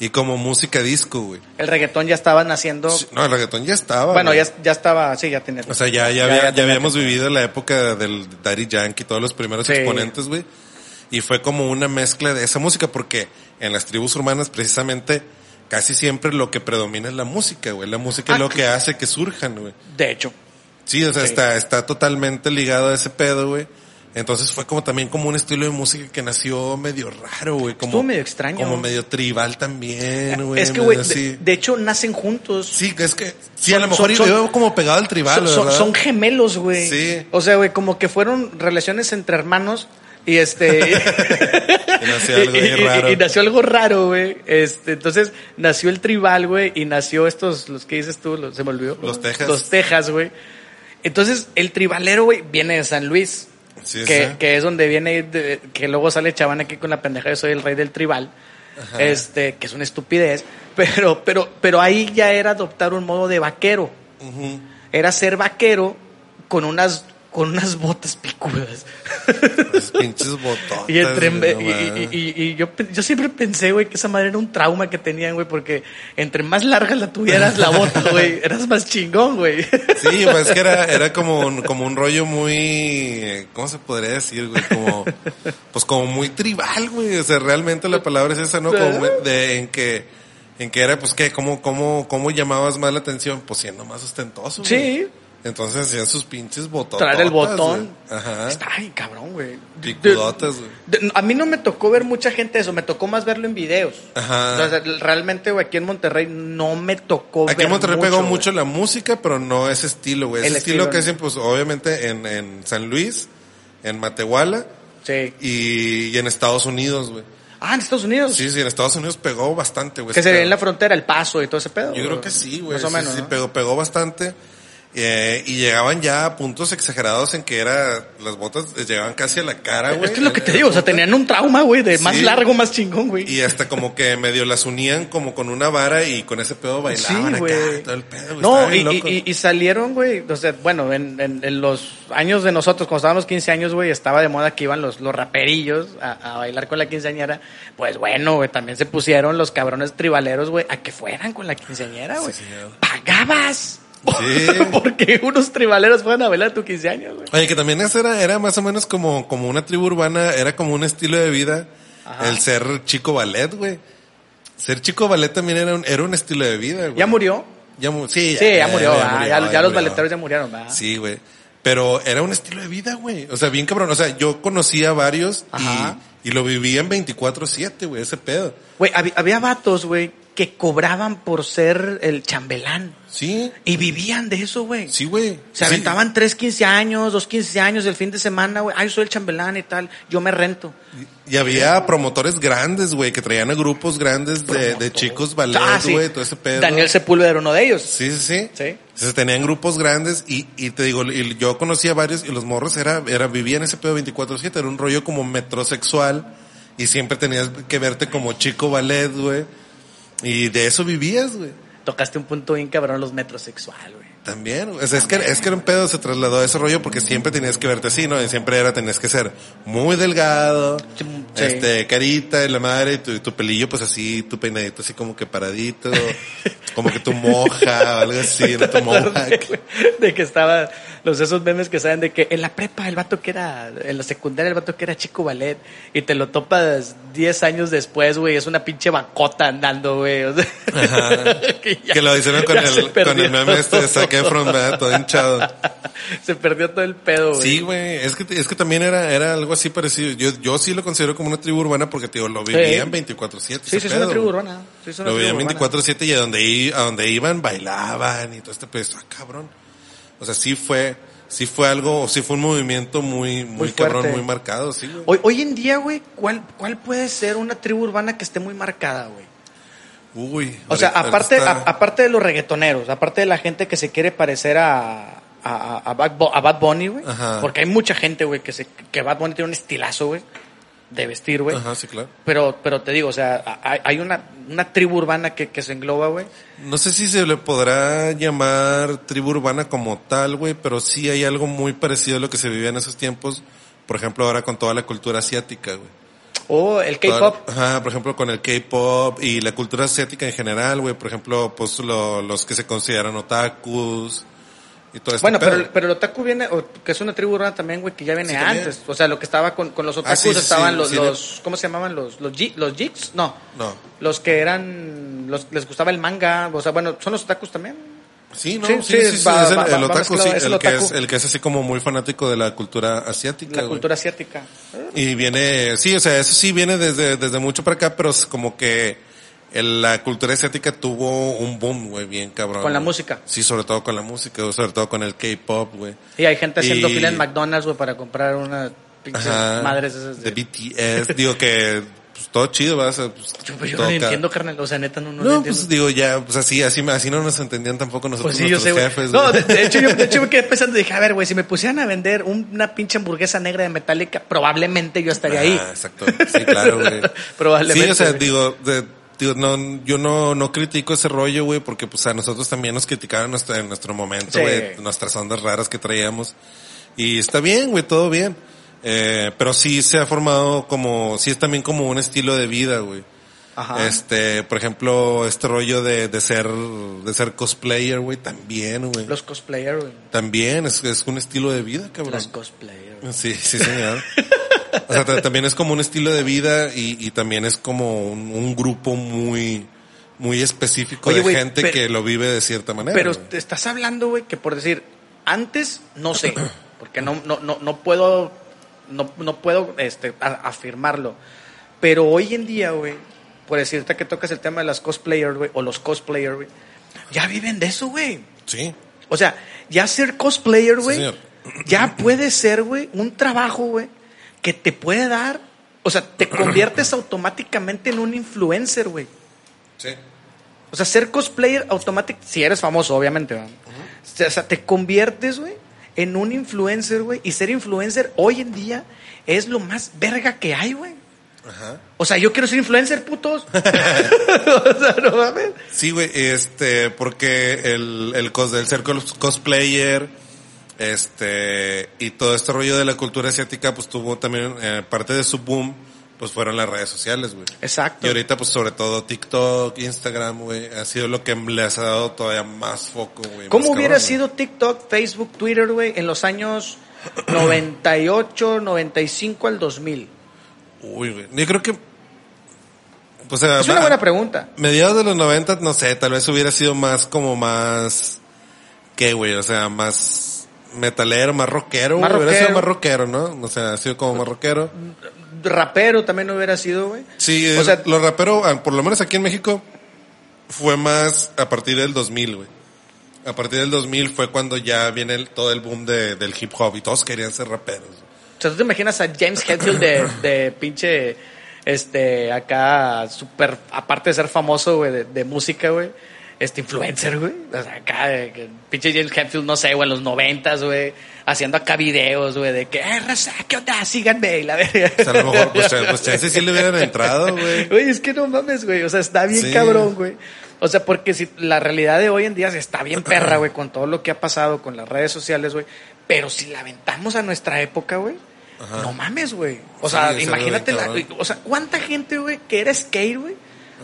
y como música disco, güey. El reggaetón ya estaba naciendo. Sí, No, el reggaetón ya estaba. bueno, güey. ya, ya estaba, sí, ya tenía. O sea, ya, ya, había- ya tenía habíamos vivido la época del Daddy Yankee, todos los primeros Sí. exponentes, güey. Y fue como una mezcla de esa música, porque en las tribus urbanas, precisamente, casi siempre lo que predomina es la música, güey. La música Ah, es lo que hace que surjan, güey. De hecho. Sí, o sea, Sí. está, está totalmente ligado a ese pedo, güey. Entonces fue como también como un estilo de música que nació medio raro, güey. Como, Estuvo medio extraño. Como medio tribal también, güey. es que, güey, de, de hecho, nacen juntos. Sí, es que, sí, a lo mejor son- iba como pegado al tribal, son, son- ¿verdad? son gemelos, güey. Sí. O sea, güey, como que fueron relaciones entre hermanos y este Y nació algo y- bien y- raro. y nació algo raro, güey. Este, entonces nació el tribal, güey, y nació estos los que dices tú, los, se me olvidó. Los Texas. Los Texas, güey. Entonces, el tribalero, güey, viene de San Luis. Sí, que, sí. que es donde viene, de- que luego sale Chaván aquí con la pendeja de soy el rey del tribal. Este, que es una estupidez. Pero, pero, pero ahí ya era adoptar un modo de vaquero. Era ser vaquero con unas, con unas botas picudas. Pinches bototas. y entre, y, y- y- yo, yo siempre pensé, güey, que esa madre era un trauma que tenían, güey, porque entre más larga la tuvieras la bota, güey, eras más chingón, güey. Sí, pues es que era, era como un, como un rollo muy, ¿cómo se podría decir, güey? Como, pues como muy tribal, güey. O sea, realmente la palabra es esa, ¿no? Como de, en que, en que era, pues, que, ¿cómo, cómo, cómo llamabas más la atención? Pues siendo más ostentoso, güey. Sí. Entonces hacían sus pinches bototas. Traer el botón. Ajá. Está ay, cabrón, güey. Picudotas, güey. A mí no me tocó ver mucha gente eso, me tocó más verlo en videos. Ajá. Sea, realmente, güey, aquí en Monterrey no me tocó Aquí ver en Monterrey mucho, pegó mucho la música, pero no ese estilo, güey. Ese estilo, estilo, que hacen, pues, obviamente en, en San Luis, en Matehuala Sí. y, y en Estados Unidos, güey. Ah, en Estados Unidos. Sí, sí, en Estados Unidos pegó bastante, güey. que se ve en la frontera, el paso y todo ese pedo. Yo creo que sí, güey. Más o sí, menos. sí, ¿no? pegó, pegó bastante. Eh, y llegaban ya a puntos exagerados en que era, las botas llegaban casi a la cara, güey. Es que es lo que te digo, o sea, tenían un trauma, güey, de más Sí. largo, más chingón, güey. Y hasta como que medio las unían como con una vara y con ese pedo bailaban acá, güey. todo el pedo, güey. No, y, bien y- loco. y- y salieron, güey, o sea, bueno, en, en- en los años de nosotros, cuando estábamos 15 años, güey, estaba de moda que iban los, los raperillos a, a bailar con la quinceañera. Pues bueno, güey, también se pusieron los cabrones tribaleros, güey, a que fueran con la quinceañera, güey. Sí. Pagabas. Sí. Porque unos tribaleros fueran a a tu 15 años, güey. Oye, que también eso era, era más o menos como, como una tribu urbana, era como un estilo de vida, Ajá. el ser chico ballet, güey. Ser chico ballet también era un, era un estilo de vida, güey. ¿Ya murió? Ya mu- sí, Sí, ya murió, ¿verdad? murió, ya, ya los baleteros ya murieron, ¿verdad? Sí, güey. Pero era un estilo de vida, güey. O sea, bien cabrón. O sea, yo conocía varios Ajá. y, y lo vivían 24-7, güey, ese pedo. Güey, había, había vatos, güey, que cobraban por ser el chambelán. Sí, Y vivían de eso, güey. sí, güey. Se Sí. aventaban tres 15 años, dos 15 años el fin de semana, güey. Ay, soy el chambelán y tal. Yo me rento. Y había promotores grandes, güey, que traían a grupos grandes de, de chicos ballet, Ah, sí. güey, todo ese pedo. Daniel Sepúlveda era uno de ellos. Sí, sí, sí. Sí. Entonces tenían grupos grandes y, y te digo, y yo conocía varios y los morros era, era, vivían ese pedo 24-7, era un rollo como metrosexual y siempre tenías que verte como chico ballet, güey. Y de eso vivías, güey. Tocaste un punto bien cabrón los metrosexual, güey. También, o sea, es que, es que era un pedo, se trasladó a ese rollo porque siempre tenías que verte así, ¿no? Y siempre era, tenías que ser muy delgado, Sí. este, carita y la madre, y tu, tu pelillo pues así, tu peinadito así como que paradito, como que tu moja o algo así, no tu moja. de, de que estaba, los esos memes que saben de que en la prepa el vato que era, en la secundaria el vato que era chico ballet y te lo topas 10 años después, güey, es una pinche bacota andando, güey. O sea, Ajá. que ya- Que lo hicieron con el, con el meme este de Zac Efron, ¿verdad? Todo hinchado. Se perdió todo el pedo, güey. Sí, güey. Es que, es que también era, era algo así parecido. Yo, yo sí lo considero como una tribu urbana porque, tío, lo vivían 24-7. Sí, sí, es una tribu urbana. Sí, Lo urbana. 24-7 y a donde, a donde iban bailaban y todo este pedo. Ah, cabrón. O sea, sí fue, sí fue algo, sí fue un movimiento muy, muy, Muy cabrón, muy marcado, sí, güey. Hoy, hoy en día, güey, ¿cuál, ¿cuál puede ser una tribu urbana que esté muy marcada, güey? Uy. O sea, aparte, a- aparte de los reggaetoneros, aparte de la gente que se quiere parecer a, a, a Bad, Bo- a Bad Bunny, güey. Ajá. Porque hay mucha gente, güey, que, se, que Bad Bunny tiene un estilazo, güey, de vestir, güey. Ajá, sí, claro. Pero, pero te digo, o sea, hay, una, una tribu urbana que, que se engloba, güey. No sé si se le podrá llamar tribu urbana como tal, güey, pero sí hay algo muy parecido a lo que se vivía en esos tiempos. Por ejemplo, ahora con toda la cultura asiática, güey. O el K-pop. Ajá, por ejemplo, con el K-pop y la cultura asiática en general, güey. Por ejemplo, pues lo- los que se consideran otakus y todo esto. Bueno, pero, pero el otaku viene, o- que es una tribu urbana también, güey, que ya viene Sí, también. antes. O sea, lo que estaba con, con los otakus Ah, sí, sí, estaban los, los, ¿cómo se llamaban? Los, los, ji- los jigs? No. No. Los que eran, los, les gustaba el manga, o sea, bueno, son los otakus también. Sí, no, Sí, sí, va- es el, va- el otaku, sí, el el, que es, el que es así como muy fanático de la cultura asiática, La güey. cultura asiática. Y viene, sí, o sea, eso sí viene desde, desde mucho para acá, pero es como que la cultura asiática tuvo un boom, güey, bien cabrón. Con la güey. música. Sí, sobre todo con la música, sobre todo con el K-pop, güey. Y hay gente haciendo Y- fila en McDonald's, güey, para comprar unas pinches Ajá. madres esas de de... BTS, digo que pues, todo chido, ¿verdad? O sea, pues, Yo, pues, yo no entiendo, carnal, o sea, neta, no, no, No, pues digo ya, pues así, así, así no nos entendían tampoco nosotros Pues sí, yo sé, nuestros güey. jefes. No, de, de hecho, yo, de hecho me quedé pensando, dije, a ver, güey, si me pusieran a vender una pinche hamburguesa negra de Metallica, probablemente yo estaría ahí. Ah, exacto. Sí, claro, güey. Probablemente, Sí, o sea, digo, de- digo, no, yo no, no critico ese rollo, güey, porque pues a nosotros también nos criticaron nuestra, en nuestro momento, Sí. güey, nuestras ondas raras que traíamos. Y está bien, güey, todo bien. Eh, pero sí se ha formado como, sí es también como un estilo de vida, güey. Ajá. Este, por ejemplo, este rollo de, de ser, de ser cosplayer, güey, también, güey. Los cosplayers, güey. También es, es un estilo de vida, cabrón. Los cosplayers. güey. Sí, sí, señor. O sea, ta- también es como un estilo de vida y, y también es como un, un grupo muy, muy específico Oye, de gente pero- que lo vive de cierta manera. Pero te estás hablando, güey, que por decir, antes, no sé, porque no, no, no, no puedo, no, no puedo este, a- afirmarlo. Pero hoy en día, güey, por decirte que tocas el tema de las cosplayers, güey, o los cosplayers, güey, ya viven de eso, güey. Sí, O sea, ya ser cosplayer, güey, ya puede ser, güey, un trabajo, güey, que te puede dar, o sea, te conviertes automáticamente en un influencer, güey. sí. O sea, ser cosplayer automático, si eres famoso, obviamente, ¿verdad? O sea, te conviertes, güey, en un influencer, güey. Y ser influencer hoy en día es lo más verga que hay, güey. Ajá. O sea, yo quiero ser influencer, putos. o sea, no mames. Sí, güey, este, porque el, el, cos, el ser cos- cosplayer, este, y todo este rollo de la cultura asiática, pues tuvo también, eh, parte de su boom, pues fueron las redes sociales, güey. Exacto. Y ahorita, pues sobre todo TikTok, Instagram, güey, ha sido lo que les ha dado todavía más foco, güey. ¿Cómo hubiera cabrón, sido TikTok, Facebook, Twitter, güey, en los años 98, 95 al 2000? güey. Uy, güey. Yo creo que, o sea, Es una buena pregunta. mediados de los 90, no sé, tal vez hubiera sido más como más, ¿qué, güey? O sea, más metalero, más rockero, Más. Hubiera sido más rockero, ¿no? O sea, ha sido como más rockero. Rapero también hubiera sido, güey. Sí, O sea- los raperos, ah, por lo menos aquí en México, fue más a partir del 2000, güey. A partir del 2000 fue cuando ya viene el- todo el boom de, del hip hop y todos querían ser raperos. O sea, tú te imaginas a James Hetfield de, de pinche, este, acá, super, aparte de ser famoso, güey, de, de música, güey, este influencer, güey. O sea, acá, que pinche James Hetfield, no sé, güey, en los noventas, güey, haciendo acá videos, güey, de que, eh, raza, ¿qué onda? Síganme, y la verga. O sea, a lo mejor, pues, pues chance sí le hubieran entrado, güey. Güey, es que no mames, güey. O sea, está bien Sí. cabrón, güey. O sea, porque si la realidad de hoy en día está bien perra, güey, con todo lo que ha pasado con las redes sociales, güey. Pero si la aventamos a nuestra época, güey, no mames, güey. O sea, imagínate, la, o sea, cuánta gente, güey, que era skate, güey,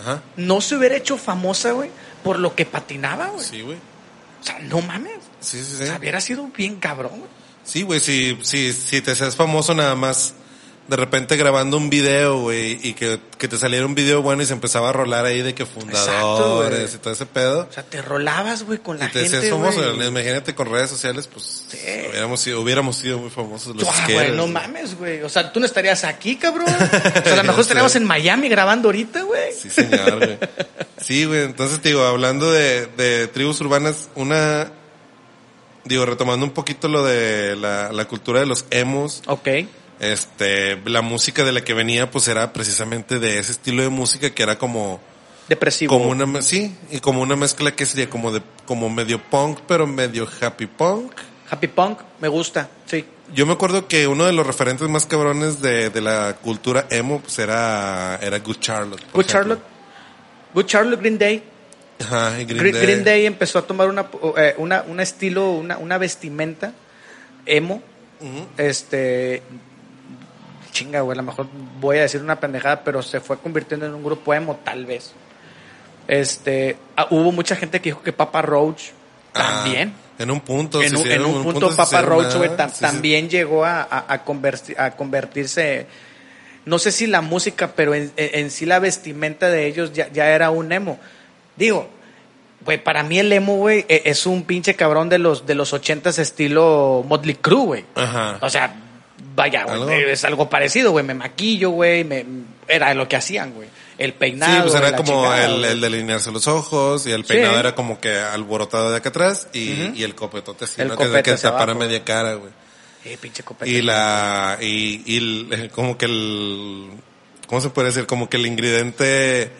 Ajá. no se hubiera hecho famosa, güey, por lo que patinaba, güey. Sí, güey. O sea, no mames. Sí, sí, O sí. sea, hubiera sido bien cabrón. güey. Sí, güey, si, si, si te seas famoso nada más de repente grabando un video, güey, y que, que te saliera un video bueno y se empezaba a rolar ahí de que fundadores güey. y todo ese pedo. O sea, te rolabas, güey, con la Y te gente, decías famoso, imagínate con redes sociales, pues hubiéramos sido, hubiéramos sido muy famosos los Ah, güey, no mames, güey. O sea, tú no estarías aquí, cabrón. O sea, a lo mejor estaríamos en Miami grabando ahorita, güey. Sí, señor, güey. Sí, güey. Entonces, te digo, hablando de, de tribus urbanas, una, digo, retomando un poquito lo de la, la cultura de los emos, Ok. Este, la música de la que venía, pues era precisamente de ese estilo de música que era como, Depresivo. como una, sí, y como una mezcla que sería como de, como medio punk, pero medio happy punk. Happy Punk, me gusta, sí. Yo me acuerdo que uno de los referentes más cabrones de, de la cultura emo, pues era, era Good Charlotte. Good ejemplo. Charlotte. Good Charlotte, Green Day. Ajá, y Green, Green, Day. Green Day empezó a tomar una, eh, una, un estilo, una, una vestimenta emo. Este. Chinga, güey, a lo mejor voy a decir una pendejada, pero se fue convirtiendo en un grupo emo, tal vez. Este. ah, hubo mucha gente que dijo que Papa Roach Ah, también. en un punto. en un, en un punto, Papa Roach, güey, tam- Sí, sí. también llegó a, a, a converti- a convertirse. No sé si la música, pero en, sí la vestimenta de ellos ya, ya era un emo. Digo, güey, para mí el emo, güey, e- es un pinche cabrón de los, de los ochentas estilo Motley Crue, güey. Ajá. O sea, vaya, güey, es algo parecido, güey. Me maquillo, güey. me- Era lo que hacían, güey. El peinado. Sí, pues era como chingada, el, delinearse los ojos y el peinado Sí. era como que alborotado de acá atrás y, Ujú. y el copetote así, El ¿no? Que- copete que, tapara abajo. media cara, güey. Eh, pinche copete. Y la, y, y el- como que el, ¿cómo se puede decir? Como que el ingrediente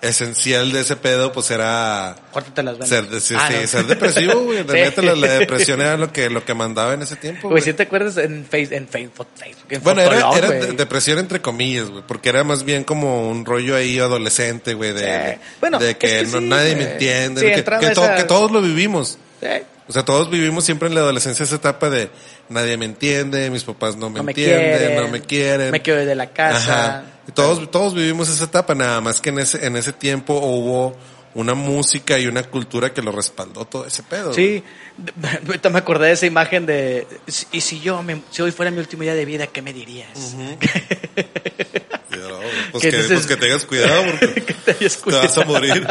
esencial de ese pedo, pues era Córtate las venas. ser, de- sí, Ah, sí, no. ser depresivo, güey. Sí. la, la depresión era lo que, lo que mandaba en ese tiempo, Güey, si te acuerdas en Face, en Facebook, Facebook en Bueno, era, de- depresión entre comillas, güey, porque era más bien como un rollo ahí adolescente, güey, de. Bueno, de que, es que no, nadie me entiende, Sí, que, que to- esa- que todos lo vivimos. Sí. O sea, todos vivimos siempre en la adolescencia esa etapa de nadie me entiende, mis papás no me No entienden, no me quieren. Me quedo de la casa. Ajá. Y todos, todos vivimos esa etapa, nada más que en ese, en ese tiempo hubo una música y una cultura que lo respaldó todo ese pedo. Sí, ahorita me acordé de esa imagen de, y si yo, me- si hoy fuera mi último día de vida, ¿qué me dirías? no, Pues Que pues que tengas cuidado porque Que te vas a morir.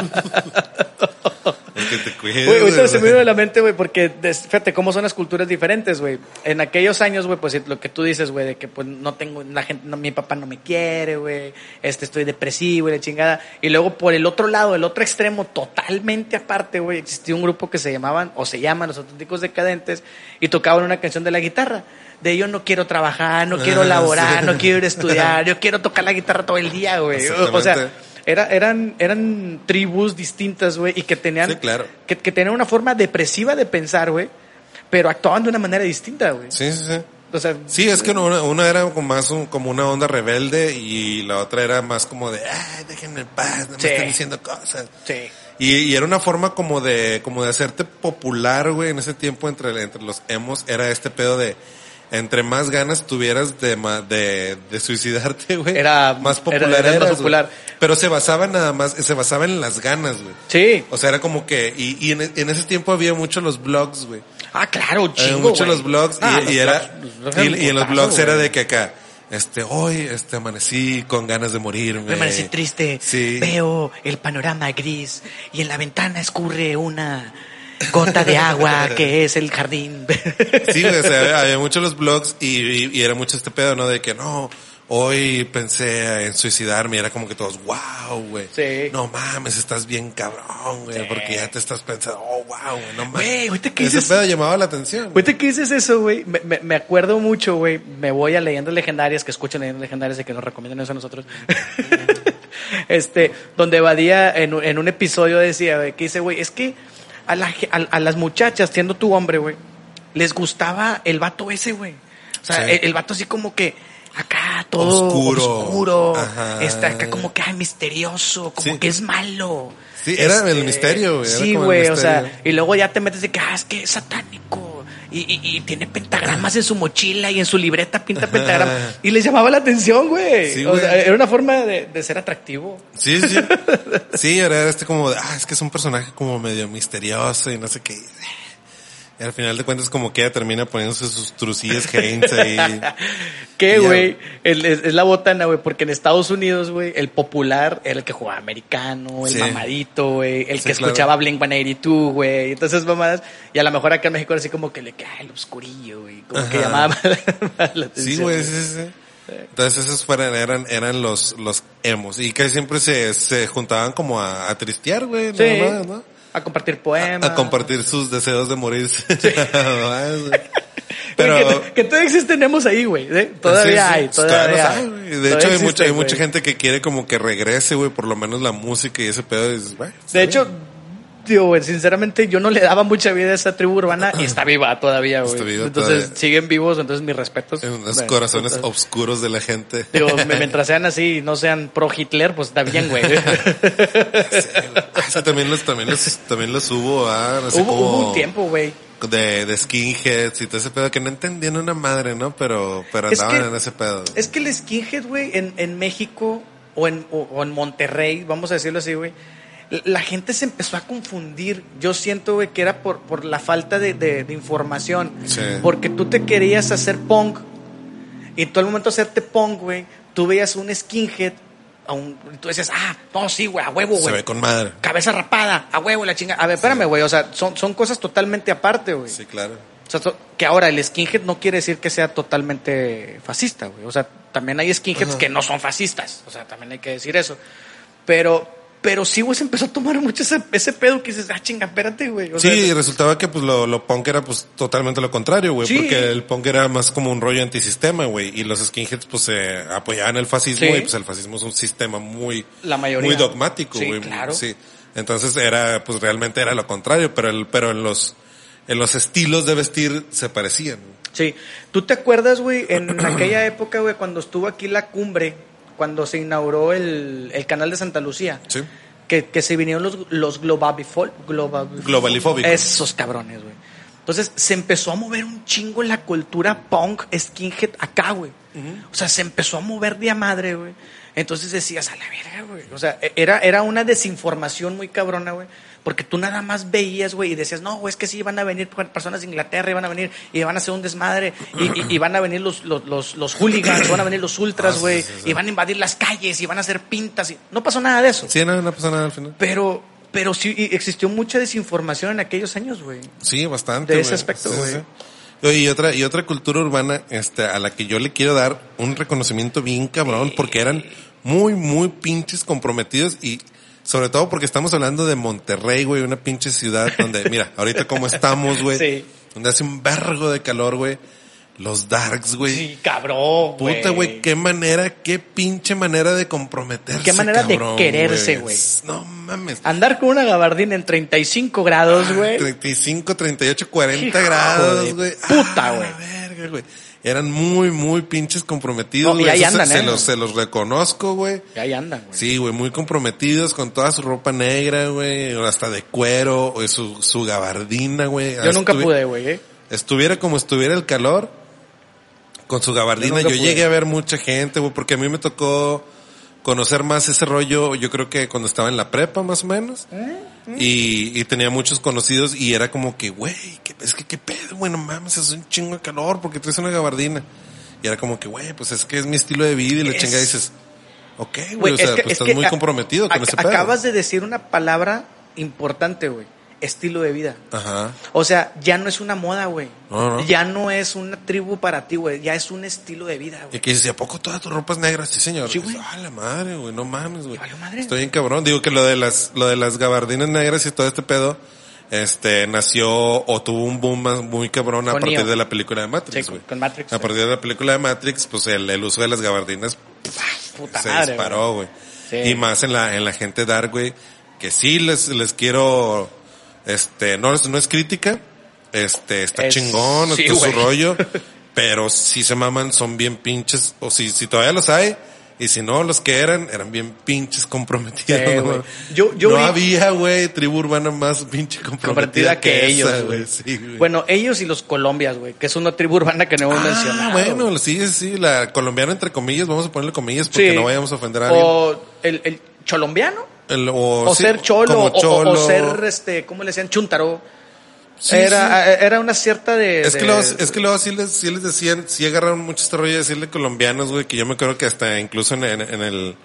Que te. Güey, ahorita güey. se me vino a la mente, güey, porque fíjate cómo son las culturas diferentes, güey. En aquellos años, güey, pues lo que tú dices, güey, de que pues no tengo, la gente, no, mi papá no me quiere, güey, este, estoy depresivo y la chingada. Y luego por el otro lado, el otro extremo, totalmente aparte, güey, existía un grupo que se llamaban, o se llaman Los Auténticos Decadentes, y tocaban una canción de la guitarra. De yo no quiero trabajar, no quiero Ah, laborar, sí. no quiero ir a estudiar, yo quiero tocar la guitarra todo el día, güey. O sea. Era, eran, eran tribus distintas, güey, y que tenían, Sí, claro. que, que tenían una forma depresiva de pensar, güey, pero actuaban de una manera distinta, güey. Sí, sí, sí. O sea, Sí, es que una, una era como más un- como una onda rebelde y la otra era más como de, ay, déjenme en paz, no me están diciendo cosas. sí. Y, y era una forma como de, como de hacerte popular, güey, en ese tiempo entre, entre los emos, era este pedo de, entre más ganas tuvieras de, de, de suicidarte, güey, Era- más era- popular eras más güey. popular. Pero se basaba nada más, se basaba en las ganas, güey. Sí. O sea, era como que, y, y en, en ese tiempo había mucho los blogs, güey. Ah, claro, Había chingo, mucho güey. los blogs Ah, y, los y era, blogs- los blogs y, en los blogs era de que acá, este, hoy, este, amanecí con ganas de morirme. Me amanecí triste. Sí. Veo el panorama gris y en la ventana escurre una gota de agua que es el jardín. Sí, güey, o sea, había, muchos los blogs y, y- y era mucho este pedo, ¿no? De que no, hoy pensé en suicidarme y era como que todos, wow, güey. Sí. No mames, estás bien cabrón, güey, Sí. porque ya te estás pensando, oh, wow, güey, no mames. Güey, ahorita que Ese dices- pedo llamaba la atención. güey. Ahorita que dices eso, güey, me, me- me acuerdo mucho, güey. Me voy a leyendas legendarias, que escuchan leyendas legendarias y que nos recomiendan eso a nosotros. este, donde Badía en, un- en un episodio decía, güey, que dice, güey, es que a, la a, a las muchachas, siendo tu hombre, güey, les gustaba el vato ese, güey. O sea, Sí. el, el vato así como que acá todo Oscuro. oscuro, está acá como que ay, misterioso, como Sí. que es malo. Sí, era el misterio, güey, Sí, güey, o sea, y luego ya te metes de que, ah, es que es satánico. Y, y, y tiene pentagramas en su mochila y en su libreta pinta pentagramas. Y les llamaba la atención, güey. Sí, o güey. sea, era una forma de, de ser atractivo. Sí, sí. Sí, era este como de, ah, es que es un personaje como medio misterioso y no sé qué. Y al final de cuentas como que ella termina poniéndose sus trucillas Heinz ahí. ¿Qué, güey? Es, es la botana, güey, porque en Estados Unidos, güey, el popular era el que jugaba americano, el Sí. mamadito, güey, el Sí, que claro. escuchaba Blink 182, güey, entonces mamadas. Y a lo mejor acá en México era así como que le cae el oscurillo, güey, como que llamaba más la atención. Sí, güey, sí, sí. Entonces esos fueran, eran, eran los, los emos. Y casi siempre se, se juntaban como a, a tristear, güey, Sí. ¿no? A compartir poemas. A compartir sus deseos de morirse. Pero Pero... que, que todavía existen ahí, güey. ¿eh? Todavía Sí, hay, pues, todavía, hay. De Todavía hecho, hay mucha, hay mucha gente que quiere como que regrese, güey, por lo menos la música y ese pedo. Y dices, De bien. Hecho, digo, güey, sinceramente yo no le daba mucha vida a esa tribu urbana y está viva todavía, güey. Está viva entonces todavía. siguen vivos, entonces mis respetos. en los Bueno, corazones entonces, oscuros de la gente. Digo, mientras sean así y no sean pro Hitler, pues está bien, güey. También los, también los, también los hubo, ah, no sé hubo, un tiempo, güey. de, de skinheads y todo ese pedo que no entendían una madre, ¿no? Pero, pero Es andaban que- en ese pedo. Es que el skinhead, güey, en, en México o en, o, o en Monterrey, vamos a decirlo así, güey, la gente se empezó a confundir. Yo siento, güey, que era por, por la falta de, de- de información. Sí. Porque tú te querías hacer punk y todo el momento de hacerte punk, güey, tú veías un skinhead a un- y tú decías, ah, no, sí, güey, a huevo, Se güey. ve con madre. Cabeza rapada, a huevo, la chinga. A ver, espérame, güey, o sea, son, son cosas totalmente aparte, güey. Sí, claro. O sea, que ahora el skinhead no quiere decir que sea totalmente fascista, güey. O sea, también hay skinheads que no son fascistas. O sea, también hay que decir eso. Pero, pero sí, güey, se empezó a tomar mucho ese, ese pedo que dices, ah, chinga, espérate, güey. O Sí, sea, y resultaba que pues lo, lo punk era pues totalmente lo contrario, güey, Sí. porque el punk era más como un rollo antisistema, güey, y los skinheads pues se apoyaban el fascismo Sí. y pues el fascismo es un sistema muy La mayoría. muy dogmático, Sí, güey. claro. Sí. Entonces era pues realmente era lo contrario, pero el pero en los en los estilos de vestir se parecían. Sí. ¿Tú te acuerdas, güey, en aquella época, güey, cuando estuvo aquí la cumbre, cuando se inauguró el, el canal de Santa Lucía? Sí. que, que se vinieron los, los globabifol- Globalifóbicos. Esos cabrones, güey. Entonces se empezó a mover un chingo en la cultura punk skinhead acá, güey. O sea, se empezó a mover de a madre, güey. Entonces decías, a la verga, güey. O sea, e- era, era una desinformación muy cabrona, güey. Porque tú nada más veías, güey, y decías, no, güey, es que sí, van a venir personas de Inglaterra, y van a venir, y van a hacer un desmadre, y, y- y van a venir los, los, los, los hooligans, van a venir los ultras, Ah, sí, güey, sí, sí. y van a invadir las calles, y van a hacer pintas, y no pasó nada de eso. Sí, no, no pasa nada al final. Pero, pero sí existió mucha desinformación en aquellos años, güey. Sí, bastante. De ese aspecto, güey. Y otra, y otra cultura urbana, este, a la que yo le quiero dar un reconocimiento bien cabrón, porque eran muy, muy pinches comprometidos y sobre todo porque estamos hablando de Monterrey, güey, una pinche ciudad donde, mira, ahorita como estamos, güey, Sí. donde hace un vergo de calor, güey, los darks, güey. Sí, cabrón, güey. Puta, güey, qué manera, qué pinche manera de comprometerse. Qué manera de quererse, güey. No mames. Andar con una gabardina en 35 grados, güey. 35, 38, 40 Hijo grados, güey. puta, Ah, güey. la verga, güey. Eran muy, muy pinches comprometidos, güey. se- se, ¿eh? los, se los reconozco, güey. Y ahí andan, güey. Sí, güey, muy comprometidos con toda su ropa negra, güey, hasta de cuero, o su, su gabardina, güey. Yo nunca Estuvi- pude, güey, ¿eh? Estuviera como estuviera el calor, con su gabardina, Yo yo, llegué a ver mucha gente, güey, porque a mí me tocó conocer más ese rollo, yo creo que cuando estaba en la prepa, más o menos. Y, y tenía muchos conocidos y era como que, güey, ¿qué- es que qué pedo, güey, no mames, es un chingo de calor porque traes una gabardina. Y era como que, güey, pues es que es mi estilo de vida y la chingada dices, ok, güey, o sea, es que- pues es estás muy a- comprometido con ac- ese pedo. Acabas de decir una palabra importante, güey. Estilo de vida. Ajá. O sea, ya no es una moda, güey. No, no. Ya no es una tribu para ti, güey. Ya es un estilo de vida, Y güey. que dices, ¿y a poco toda tu ropa es negra? Sí, señor. Sí, güey. Ah, la madre, güey, no mames, güey. ¿Y madre? Estoy bien cabrón. Digo que lo de las, lo de las gabardinas negras y todo este pedo, este, nació o tuvo un boom muy cabrón a Con partir Neo. de la película de Matrix, Sí, güey. con Matrix, A partir de la película de Matrix, pues el, el uso de las gabardinas Puta se madre, disparó, güey. Sí. Y más en la, en la gente dark, güey, que sí les, les quiero, este, no, es- no es crítica, este, está Es- chingón, sí, está su rollo, pero si se maman, son bien pinches, o si, si todavía los hay, y si no, los que eran, eran bien pinches comprometidos. Sí, ¿no? Yo- yo no vi- había, güey, tribu urbana más pinche comprometida, Compartida que, ellos, esa. Sí. Bueno, ellos y los Colombias, güey, que es una tribu urbana que no hemos Ah, mencionado. bueno, sí, sí, la colombiana entre comillas, vamos a ponerle comillas porque Sí. no vayamos a ofender a alguien. O el, el cholombiano. El- o, O sí, ser cholo, o- ser, este, ¿cómo le decían? Chuntaro. Sí, era, era una cierta de... Es que, de- luego, es que luego sí les, sí les decían, sí agarraron mucho este rollo de decirle colombianos, güey, que yo me acuerdo que hasta incluso en, en- en el,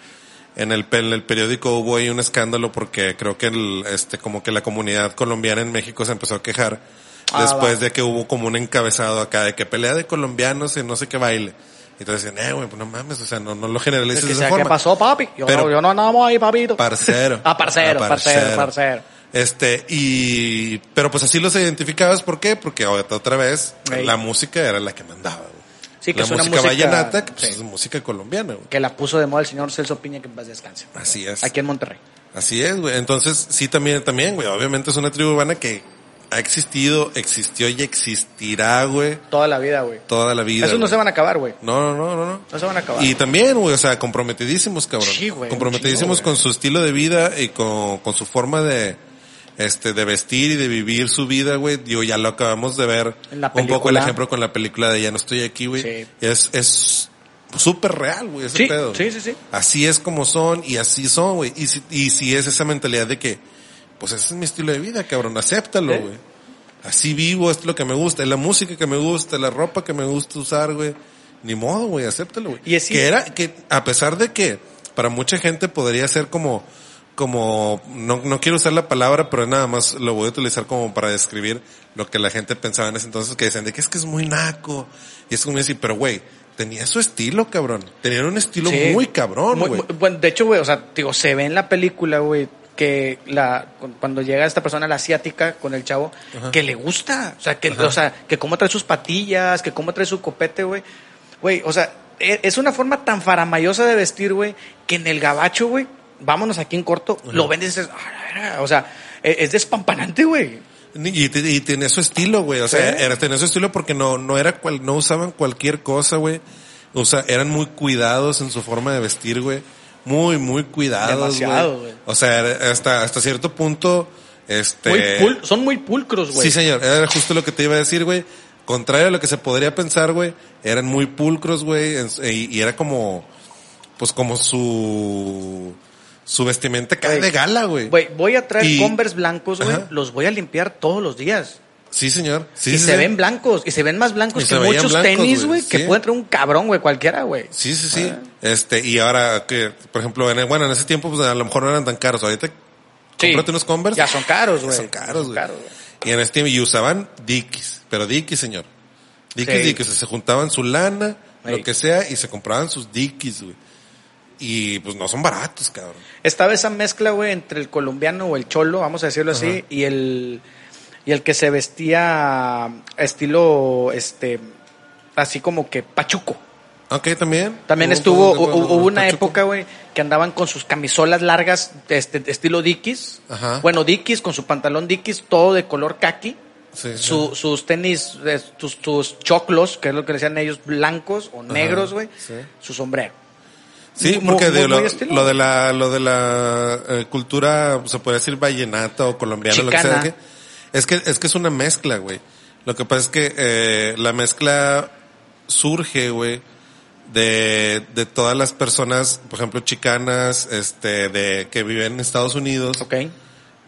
en el, en el periódico hubo ahí un escándalo porque creo que el, este, como que la comunidad colombiana en México se empezó a quejar Ah, después va. de que hubo como un encabezado acá de que pelea de colombianos y no sé qué baile. Y entonces decían, eh, güey, pues no mames, o sea, no, no lo generalices que de esa forma. ¿Qué pasó, papi? Yo, Pero- no, yo no andamos ahí, papito. Parcero. Ah, parcero, Ah, parcero, parcero. Este, y, pero pues así los identificabas, ¿por qué? Porque otra otra vez, Ey. la música era la que mandaba, güey. Sí, que la es una música, música- vallenata, que pues, sí. es música colombiana, güey. Que la puso de moda el señor Celso Piña, que en paz descanse. Así es. Aquí en Monterrey. Así es, güey. Entonces, sí, también, también, güey. Obviamente es una tribu urbana que ha existido, existió y existirá, güey, Toda la vida, güey. toda la vida. Esos no güey. se van a acabar, güey. No, no, no, no, no. No se van a acabar. Y también, güey, o sea, comprometidísimos, cabrón. Sí, güey, comprometidísimos con su estilo de vida y con, con su forma de, este, de vestir y de vivir su vida, güey. Digo, ya lo acabamos de ver En la un poco el ejemplo con la película de Ya no estoy aquí, güey. Sí. Es, es súper real, güey, ese Sí, pedo. sí, sí, sí. Así es como son y así son, güey. Y si, y si es esa mentalidad de que, pues ese es mi estilo de vida, cabrón, acéptalo, güey. Así vivo, esto es lo que me gusta, es la música que me gusta, la ropa que me gusta usar, güey. Ni modo, güey, acéptalo, güey. Y así- Que era, que a pesar de que para mucha gente podría ser como, como, no, no quiero usar la palabra, pero nada más lo voy a utilizar como para describir lo que la gente pensaba en ese entonces, que decían de que es que es muy naco. Y es como decir, pero güey, tenía su estilo, cabrón. Tenían un estilo Sí. muy cabrón, güey. bueno, de hecho, güey, o sea, digo, se ve en la película, güey, que la cu- cuando llega esta persona, la asiática, con el chavo, que le gusta, o sea, que, o sea, que cómo trae sus patillas, que cómo trae su copete, güey. Güey, o sea, e- es una forma tan faramayosa de vestir, güey, que en el gabacho, güey, vámonos aquí en corto, lo ven y dices, o sea, e- es despampanante, güey. Y, y tenía su estilo, güey. O sea, era, tenía su estilo porque no, no era cual, no usaban cualquier cosa, güey. O sea, eran muy cuidados en su forma de vestir, güey. Muy, muy cuidados, Demasiado, güey. O sea, hasta, hasta cierto punto, este... Muy pul- son muy pulcros, güey. Sí, señor. Era justo lo que te iba a decir, güey. Contrario a lo que se podría pensar, güey. Eran muy pulcros, güey. Y, y era como, pues como su, su vestimenta Güey. de gala, güey. Güey, voy a traer Y- Converse blancos, güey, los voy a limpiar todos los días. Sí, señor. Sí, y sí, se sí. ven blancos, y se ven más blancos Y que muchos blancos, tenis, güey, que puede traer un cabrón, güey, cualquiera, güey. Sí, sí, sí. Ah. Este, y ahora que, por ejemplo, en, bueno, en ese tiempo, pues a lo mejor no eran tan caros. Ahorita, cómprate unos Converse. Ya son caros, güey. son caros, güey. Y en este y usaban Dickies, pero Dickies, señor. Dickies. Dickies, se juntaban su lana, Ey. lo que sea, y se compraban sus Dickies, güey. Y pues no son baratos, cabrón. Estaba esa mezcla, güey, entre el colombiano o el cholo, vamos a decirlo así, y el y el que se vestía estilo este así como que pachuco. Ok, también. También Hubo- estuvo hubo- hu- hubo una Pachuco. época, güey, que andaban con sus camisolas largas este estilo Dickies. Ajá. Bueno, Dickies con su pantalón Dickies todo de color kaki. Sí, sí. Su- sus tenis, eh, sus, sus choclos, que es lo que decían ellos, blancos o negros, güey. sí. Su sombrero. Sí, porque muy- de lo, muy lo de la, lo de la eh, cultura, se puede decir vallenata o colombiana, lo que sea, que- es que, es que es una mezcla, güey. Lo que pasa es que, eh, la mezcla surge, güey, de, de todas las personas, por ejemplo, chicanas, este, de, que viven en Estados Unidos. ¿Ok?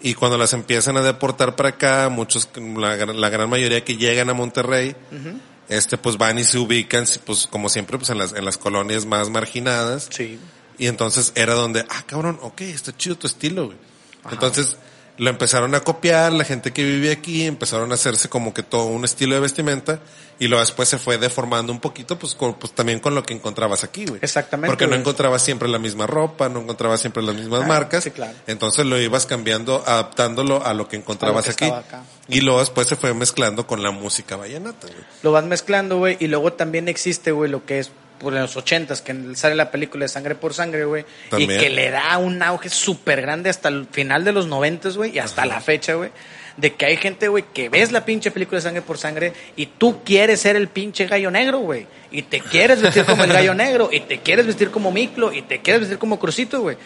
Y cuando las empiezan a deportar para acá, muchos, la, gran- la gran mayoría que llegan a Monterrey, este, pues van y se ubican, pues como siempre, pues en las, en las colonias más marginadas. Sí. Y entonces era donde, ah, cabrón, ok, está chido tu estilo, güey. Entonces lo empezaron a copiar, la gente que vive aquí empezaron a hacerse como que todo un estilo de vestimenta y luego después se fue deformando un poquito, pues, con- pues también con lo que encontrabas aquí, güey. Exactamente, Porque no encontrabas siempre la misma ropa, no encontrabas siempre las mismas Ah, marcas. sí, claro. Entonces lo ibas cambiando, adaptándolo a lo que encontrabas que aquí. acá. Y luego después se fue mezclando con la música vallenata, güey. Lo vas mezclando, güey, y luego también existe, güey, lo que es por los ochentas, que sale la película de Sangre por Sangre, güey, y que le da un auge súper grande hasta el final de los noventas, güey, y hasta la fecha, güey, de que hay gente, güey, que ves la pinche película de Sangre por Sangre y tú quieres ser el pinche gallo negro, güey, y te quieres vestir como el gallo negro, y te quieres vestir como Miclo, y te quieres vestir como Crucito, güey.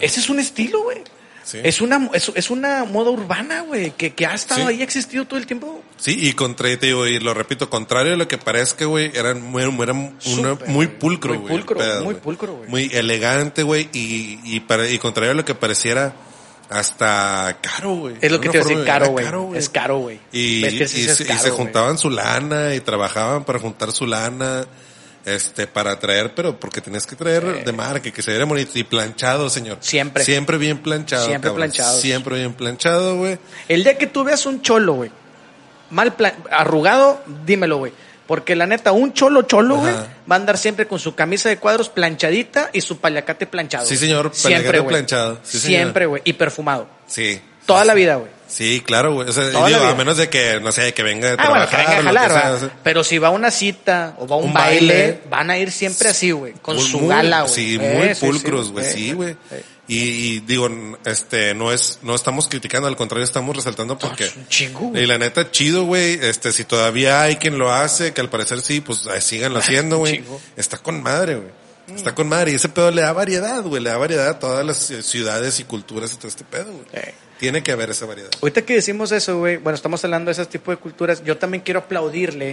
Ese es un estilo, güey. Sí. Es una, es, es una moda urbana, güey, que, que ha estado Sí. ahí, ha existido todo el tiempo. Sí, y contra, te digo, y lo repito, contrario a lo que parezca, güey, eran muy, eran una- muy pulcro, Muy güey. el pulcro, muy güey. pulcro, güey. Muy elegante, güey, y, y, para, y contrario a lo que pareciera, hasta caro, güey. Es lo que te iba a decir, caro, güey. Es caro, güey. Y, y y se juntaban su lana y trabajaban para juntar su lana, este, para traer, pero porque tenías que traer de marca, que se viera bonito y planchado, señor. Siempre. Siempre bien planchado. Siempre cabrón. planchados. Siempre bien planchado, güey. El día que tú veas un cholo, güey, mal plan- arrugado, dímelo, güey. Porque la neta, un cholo cholo, güey, va a andar siempre con su camisa de cuadros planchadita y su paliacate planchado. Sí, señor, Siempre, paliacate güey. planchado. Sí. Siempre, güey. Y perfumado. Sí. Toda la vida, güey. Sí, claro, güey. O sea, digo, a menos de que, no sé, que venga de Ah, bueno, que trabajar. venga a que jalar. Pero si va a una cita o va a un, Un baile, baile. van a ir siempre así, güey. Con Muy- su gala, güey. Sí, muy pulcros, sí, güey, sí, güey. eh. Y, y digo, este, no es, no estamos criticando, al contrario, estamos resaltando porque. es un chingo. Y la neta, chido, güey, este, si todavía hay quien lo hace, que al parecer sí, pues síganlo haciendo, un güey. Está con madre, güey. Está con madre. Y ese pedo le da variedad, güey, le da variedad a todas las eh, ciudades y culturas y todo este pedo, güey. Eh. Tiene que haber esa variedad. Ahorita que decimos eso, güey, bueno, estamos hablando de ese tipo de culturas, yo también quiero aplaudirle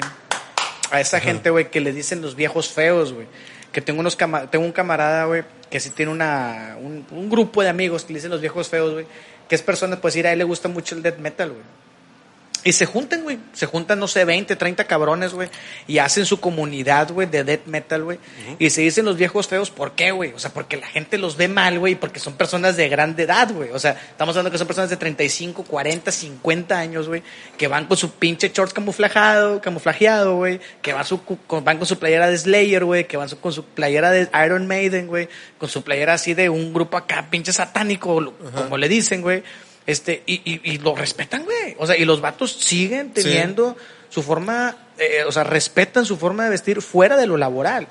a esa gente, güey, que le dicen los viejos feos, güey. Que tengo unos cama- tengo un camarada, güey, que sí tiene una un, un grupo de amigos que le dicen los viejos feos, güey, que es persona, pues ir a él le gusta mucho el death metal, güey. Y se juntan, güey. Se juntan, no sé, 20, 30 cabrones, güey. Y hacen su comunidad, güey, de death metal, güey. Y se dicen los viejos feos, ¿por qué, güey? O sea, porque la gente los ve mal, güey, porque son personas de grande edad, güey. O sea, estamos hablando que son personas de 35, 40, 50 años, güey, que van con su pinche shorts camuflajado, camuflajeado, güey, que van, su, con, van con su playera de Slayer, güey, que van su- con su playera de Iron Maiden, güey, con su playera así de un grupo acá, pinche satánico, como le dicen, güey. Este, y, y, y lo respetan, güey. O sea, y los vatos siguen Sí. teniendo su forma, eh, o sea, respetan su forma de vestir fuera de lo laboral.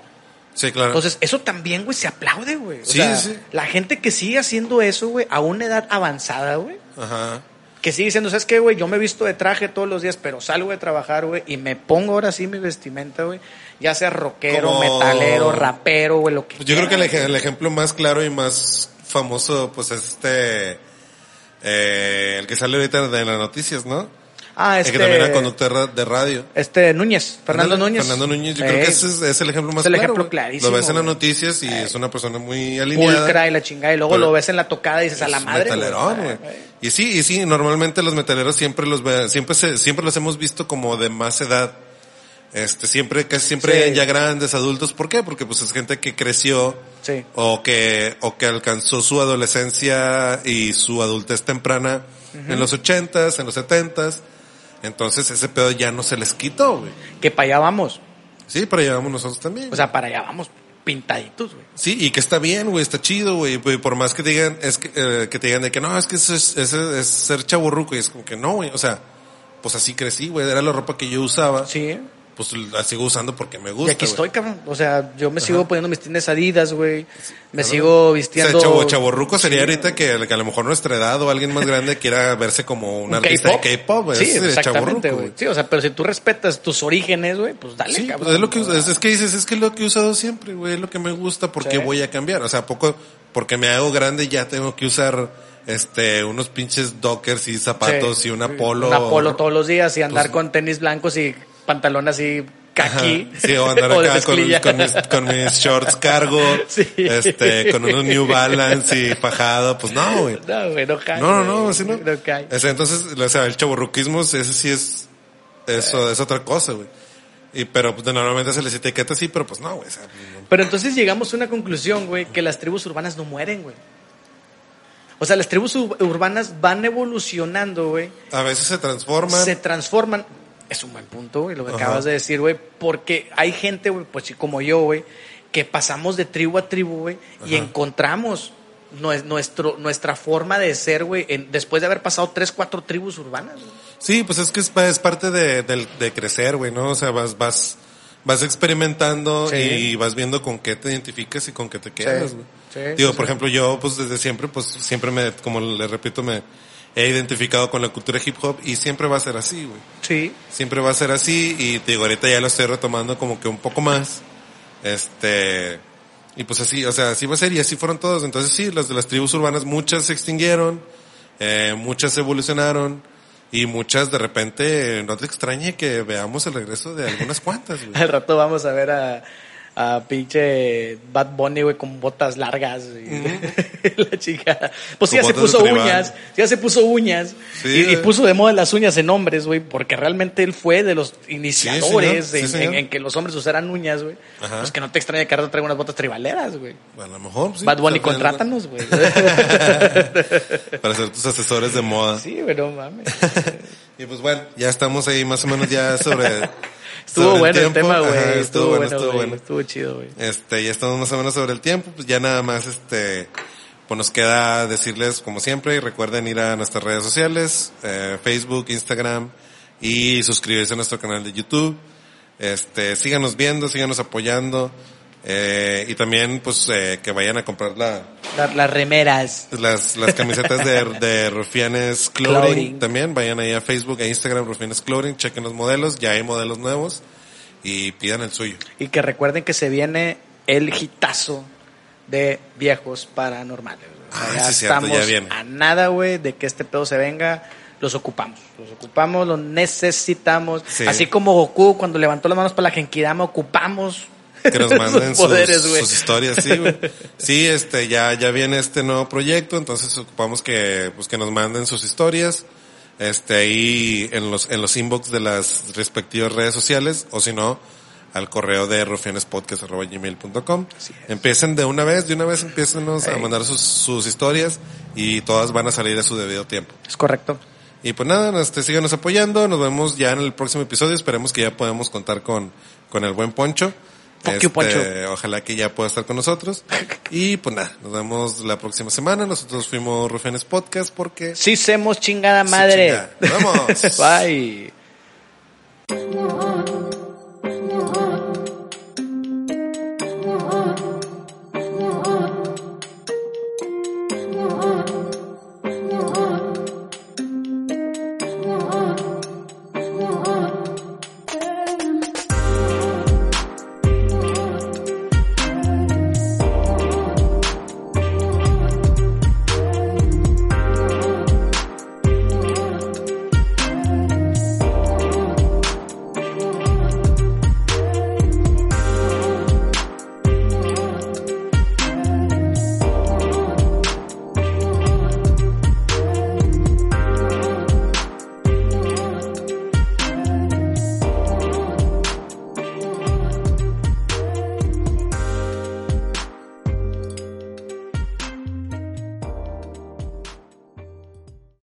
Sí, claro. Entonces, eso también, güey, se aplaude, güey. O Sí, sea, sí. la gente que sigue haciendo eso, güey, a una edad avanzada, güey, Ajá. que sigue diciendo, ¿sabes qué, güey? Yo me visto de traje todos los días, pero salgo de trabajar, güey, y me pongo ahora sí mi vestimenta, güey. Ya sea rockero, Como- metalero, rapero, güey, lo que yo creo que el, el ejemplo más claro y más famoso, pues es este, eh, el que sale ahorita de las noticias, ¿no? Ah, El este... que también era conductor de ra- de radio. Este, Núñez, Fernando Núñez. Fernando Núñez, yo Eh, creo que ese es, es el ejemplo más el claro. ejemplo clarísimo, Lo ves en las noticias y es una persona muy alineada. Pulcra y la chingada, y luego Pero- lo ves en la tocada y dices a la Es madre. Metalerón, güey. Y sí, y sí, normalmente los metaleros siempre los ve, siempre se, siempre los hemos visto como de más edad. Este, siempre, casi siempre Sí. ya grandes, adultos. ¿Por qué? Porque pues es gente que creció. Sí. O que, o que alcanzó su adolescencia y su adultez temprana en los ochentas, en los setentas. Entonces ese pedo ya no se les quitó, güey. Que para allá vamos. Sí, pero llevamos nosotros también. O sea, para allá vamos pintaditos, güey. Sí, y que está bien, güey, está chido, güey. Por más que te digan, es que, eh, que te digan de que no, es que eso es, eso es ser chaburruco. Y es como que no, güey. O sea, pues así crecí, güey. Era la ropa que yo usaba. Sí. Pues la sigo usando porque me Y gusta. aquí güey. estoy, cabrón. O sea, yo me sigo poniendo mis tines Adidas, güey. Me Claro. sigo O vistiendo. sea, chavo, chavorruco sería ahorita que, que a lo mejor nuestra edad o alguien más grande quiera verse como un, un artista de K-pop, güey. Sí, exactamente, güey. Sí, o sea, pero si tú respetas tus orígenes, güey, pues dale, Sí, cabrón. pues es lo que es, es que dices, es que es lo que he usado siempre, güey, es lo que me gusta, ¿por qué Sí. voy a cambiar? O sea, poco, porque me hago grande ya tengo que usar este unos pinches dockers y zapatos Sí. y una polo. Una polo todos los días y andar Pues- con tenis blancos y pantalón así Ajá. kaki. Sí, o andar acá con, mis, con mis shorts cargo, Sí. este, con unos New Balance y fajado, pues no, güey. No, güey, no cae. No, no, no, así no. No cae. Entonces, o sea, el chaburruquismo, ese sí es, eso, es otra cosa, güey. Y, pero, pues, normalmente se les etiqueta así, pero pues no, güey. o sea, no- Pero entonces llegamos a una conclusión, güey, que las tribus urbanas no mueren, güey. O sea, las tribus ur- urbanas van evolucionando, güey. a veces se transforman. Se transforman. Es un buen punto, güey, lo que Ajá. acabas de decir, güey. Porque hay gente, güey, pues sí, como yo, güey, que pasamos de tribu a tribu, güey, y encontramos nue- nuestro, nuestra forma de ser, güey, después de haber pasado tres, cuatro tribus urbanas. Sí, pues es que es, es parte de, crecer, güey, ¿no? O sea, vas, vas, vas experimentando Sí. y vas viendo con qué te identificas y con qué te quedas, güey. Sí, Digo, sí, por sí. ejemplo, yo, pues desde siempre, pues siempre me, como le repito, me he identificado con la cultura hip hop y siempre va a ser así, güey. Sí. Siempre va a ser así y te digo, ahorita ya lo estoy retomando como que un poco más. Este, y pues así, o sea, así va a ser y así fueron todos. Entonces sí, las de las tribus urbanas, muchas se extinguieron, eh, muchas evolucionaron y muchas de repente, no te extrañe que veamos el regreso de algunas cuantas, güey. Al rato vamos a ver a, a pinche Bad Bunny, güey, con botas largas. y la chica. Pues sí, ya se puso uñas. Ya se puso uñas. Sí, y, puso de moda las uñas en hombres, güey, porque realmente él fue de los iniciadores Sí, en, señor. en- en que los hombres usaran uñas, güey. Pues que no te extrañe que ahora traiga unas botas tribaleras, güey. A lo mejor. Bad Bunny, contrátanos, güey. Para ser tus asesores de moda. sí, no mames. Y pues bueno, ya estamos ahí más o menos ya sobre. Estuvo bueno el, tema, güey. estuvo Estuvo bueno, estuvo bueno. Estuvo chido, güey. Este, ya estamos más o menos sobre el tiempo, pues ya nada más este, pues nos queda decirles como siempre y recuerden ir a nuestras redes sociales, eh, Facebook, Instagram y suscribirse a nuestro canal de YouTube. Este, síganos viendo, síganos apoyando, eh, y también pues eh, que vayan a comprar la, La- las remeras. las, las camisetas de, de Rufianes Clothing, Clothing. también, vayan ahí a Facebook e Instagram, Rufianes Clothing, chequen los modelos, ya hay modelos nuevos y pidan el suyo. Y que recuerden que se viene el hitazo de viejos paranormales. Ah, ya sí es cierto, ya estamos viene. a nada, güey, de que este pedo se venga. Los ocupamos, los ocupamos, los necesitamos. Sí. Así como Goku cuando levantó las manos para la Genkidama, ocupamos que nos manden sus poderes, sus, güey. sus historias, sí, güey. Sí, este, ya, ya viene este nuevo proyecto, entonces ocupamos que, pues que nos manden sus historias, este, ahí en los, en los inbox de las respectivas redes sociales, o si no, al correo de rufianespodcast.gmail.com. Empiecen de una vez, de una vez empiecen a mandar sus, sus historias y todas van a salir a su debido tiempo. Es correcto. Y pues nada, este, síganos apoyando, nos vemos ya en el próximo episodio, esperemos que ya podamos contar con, con el buen Poncho. Este, ojalá que ya pueda estar con nosotros. Y pues nada, nos vemos la próxima semana. Nosotros fuimos Rufenes Podcast porque... Sí, semos chingada madre. Sí. Vamos. Bye.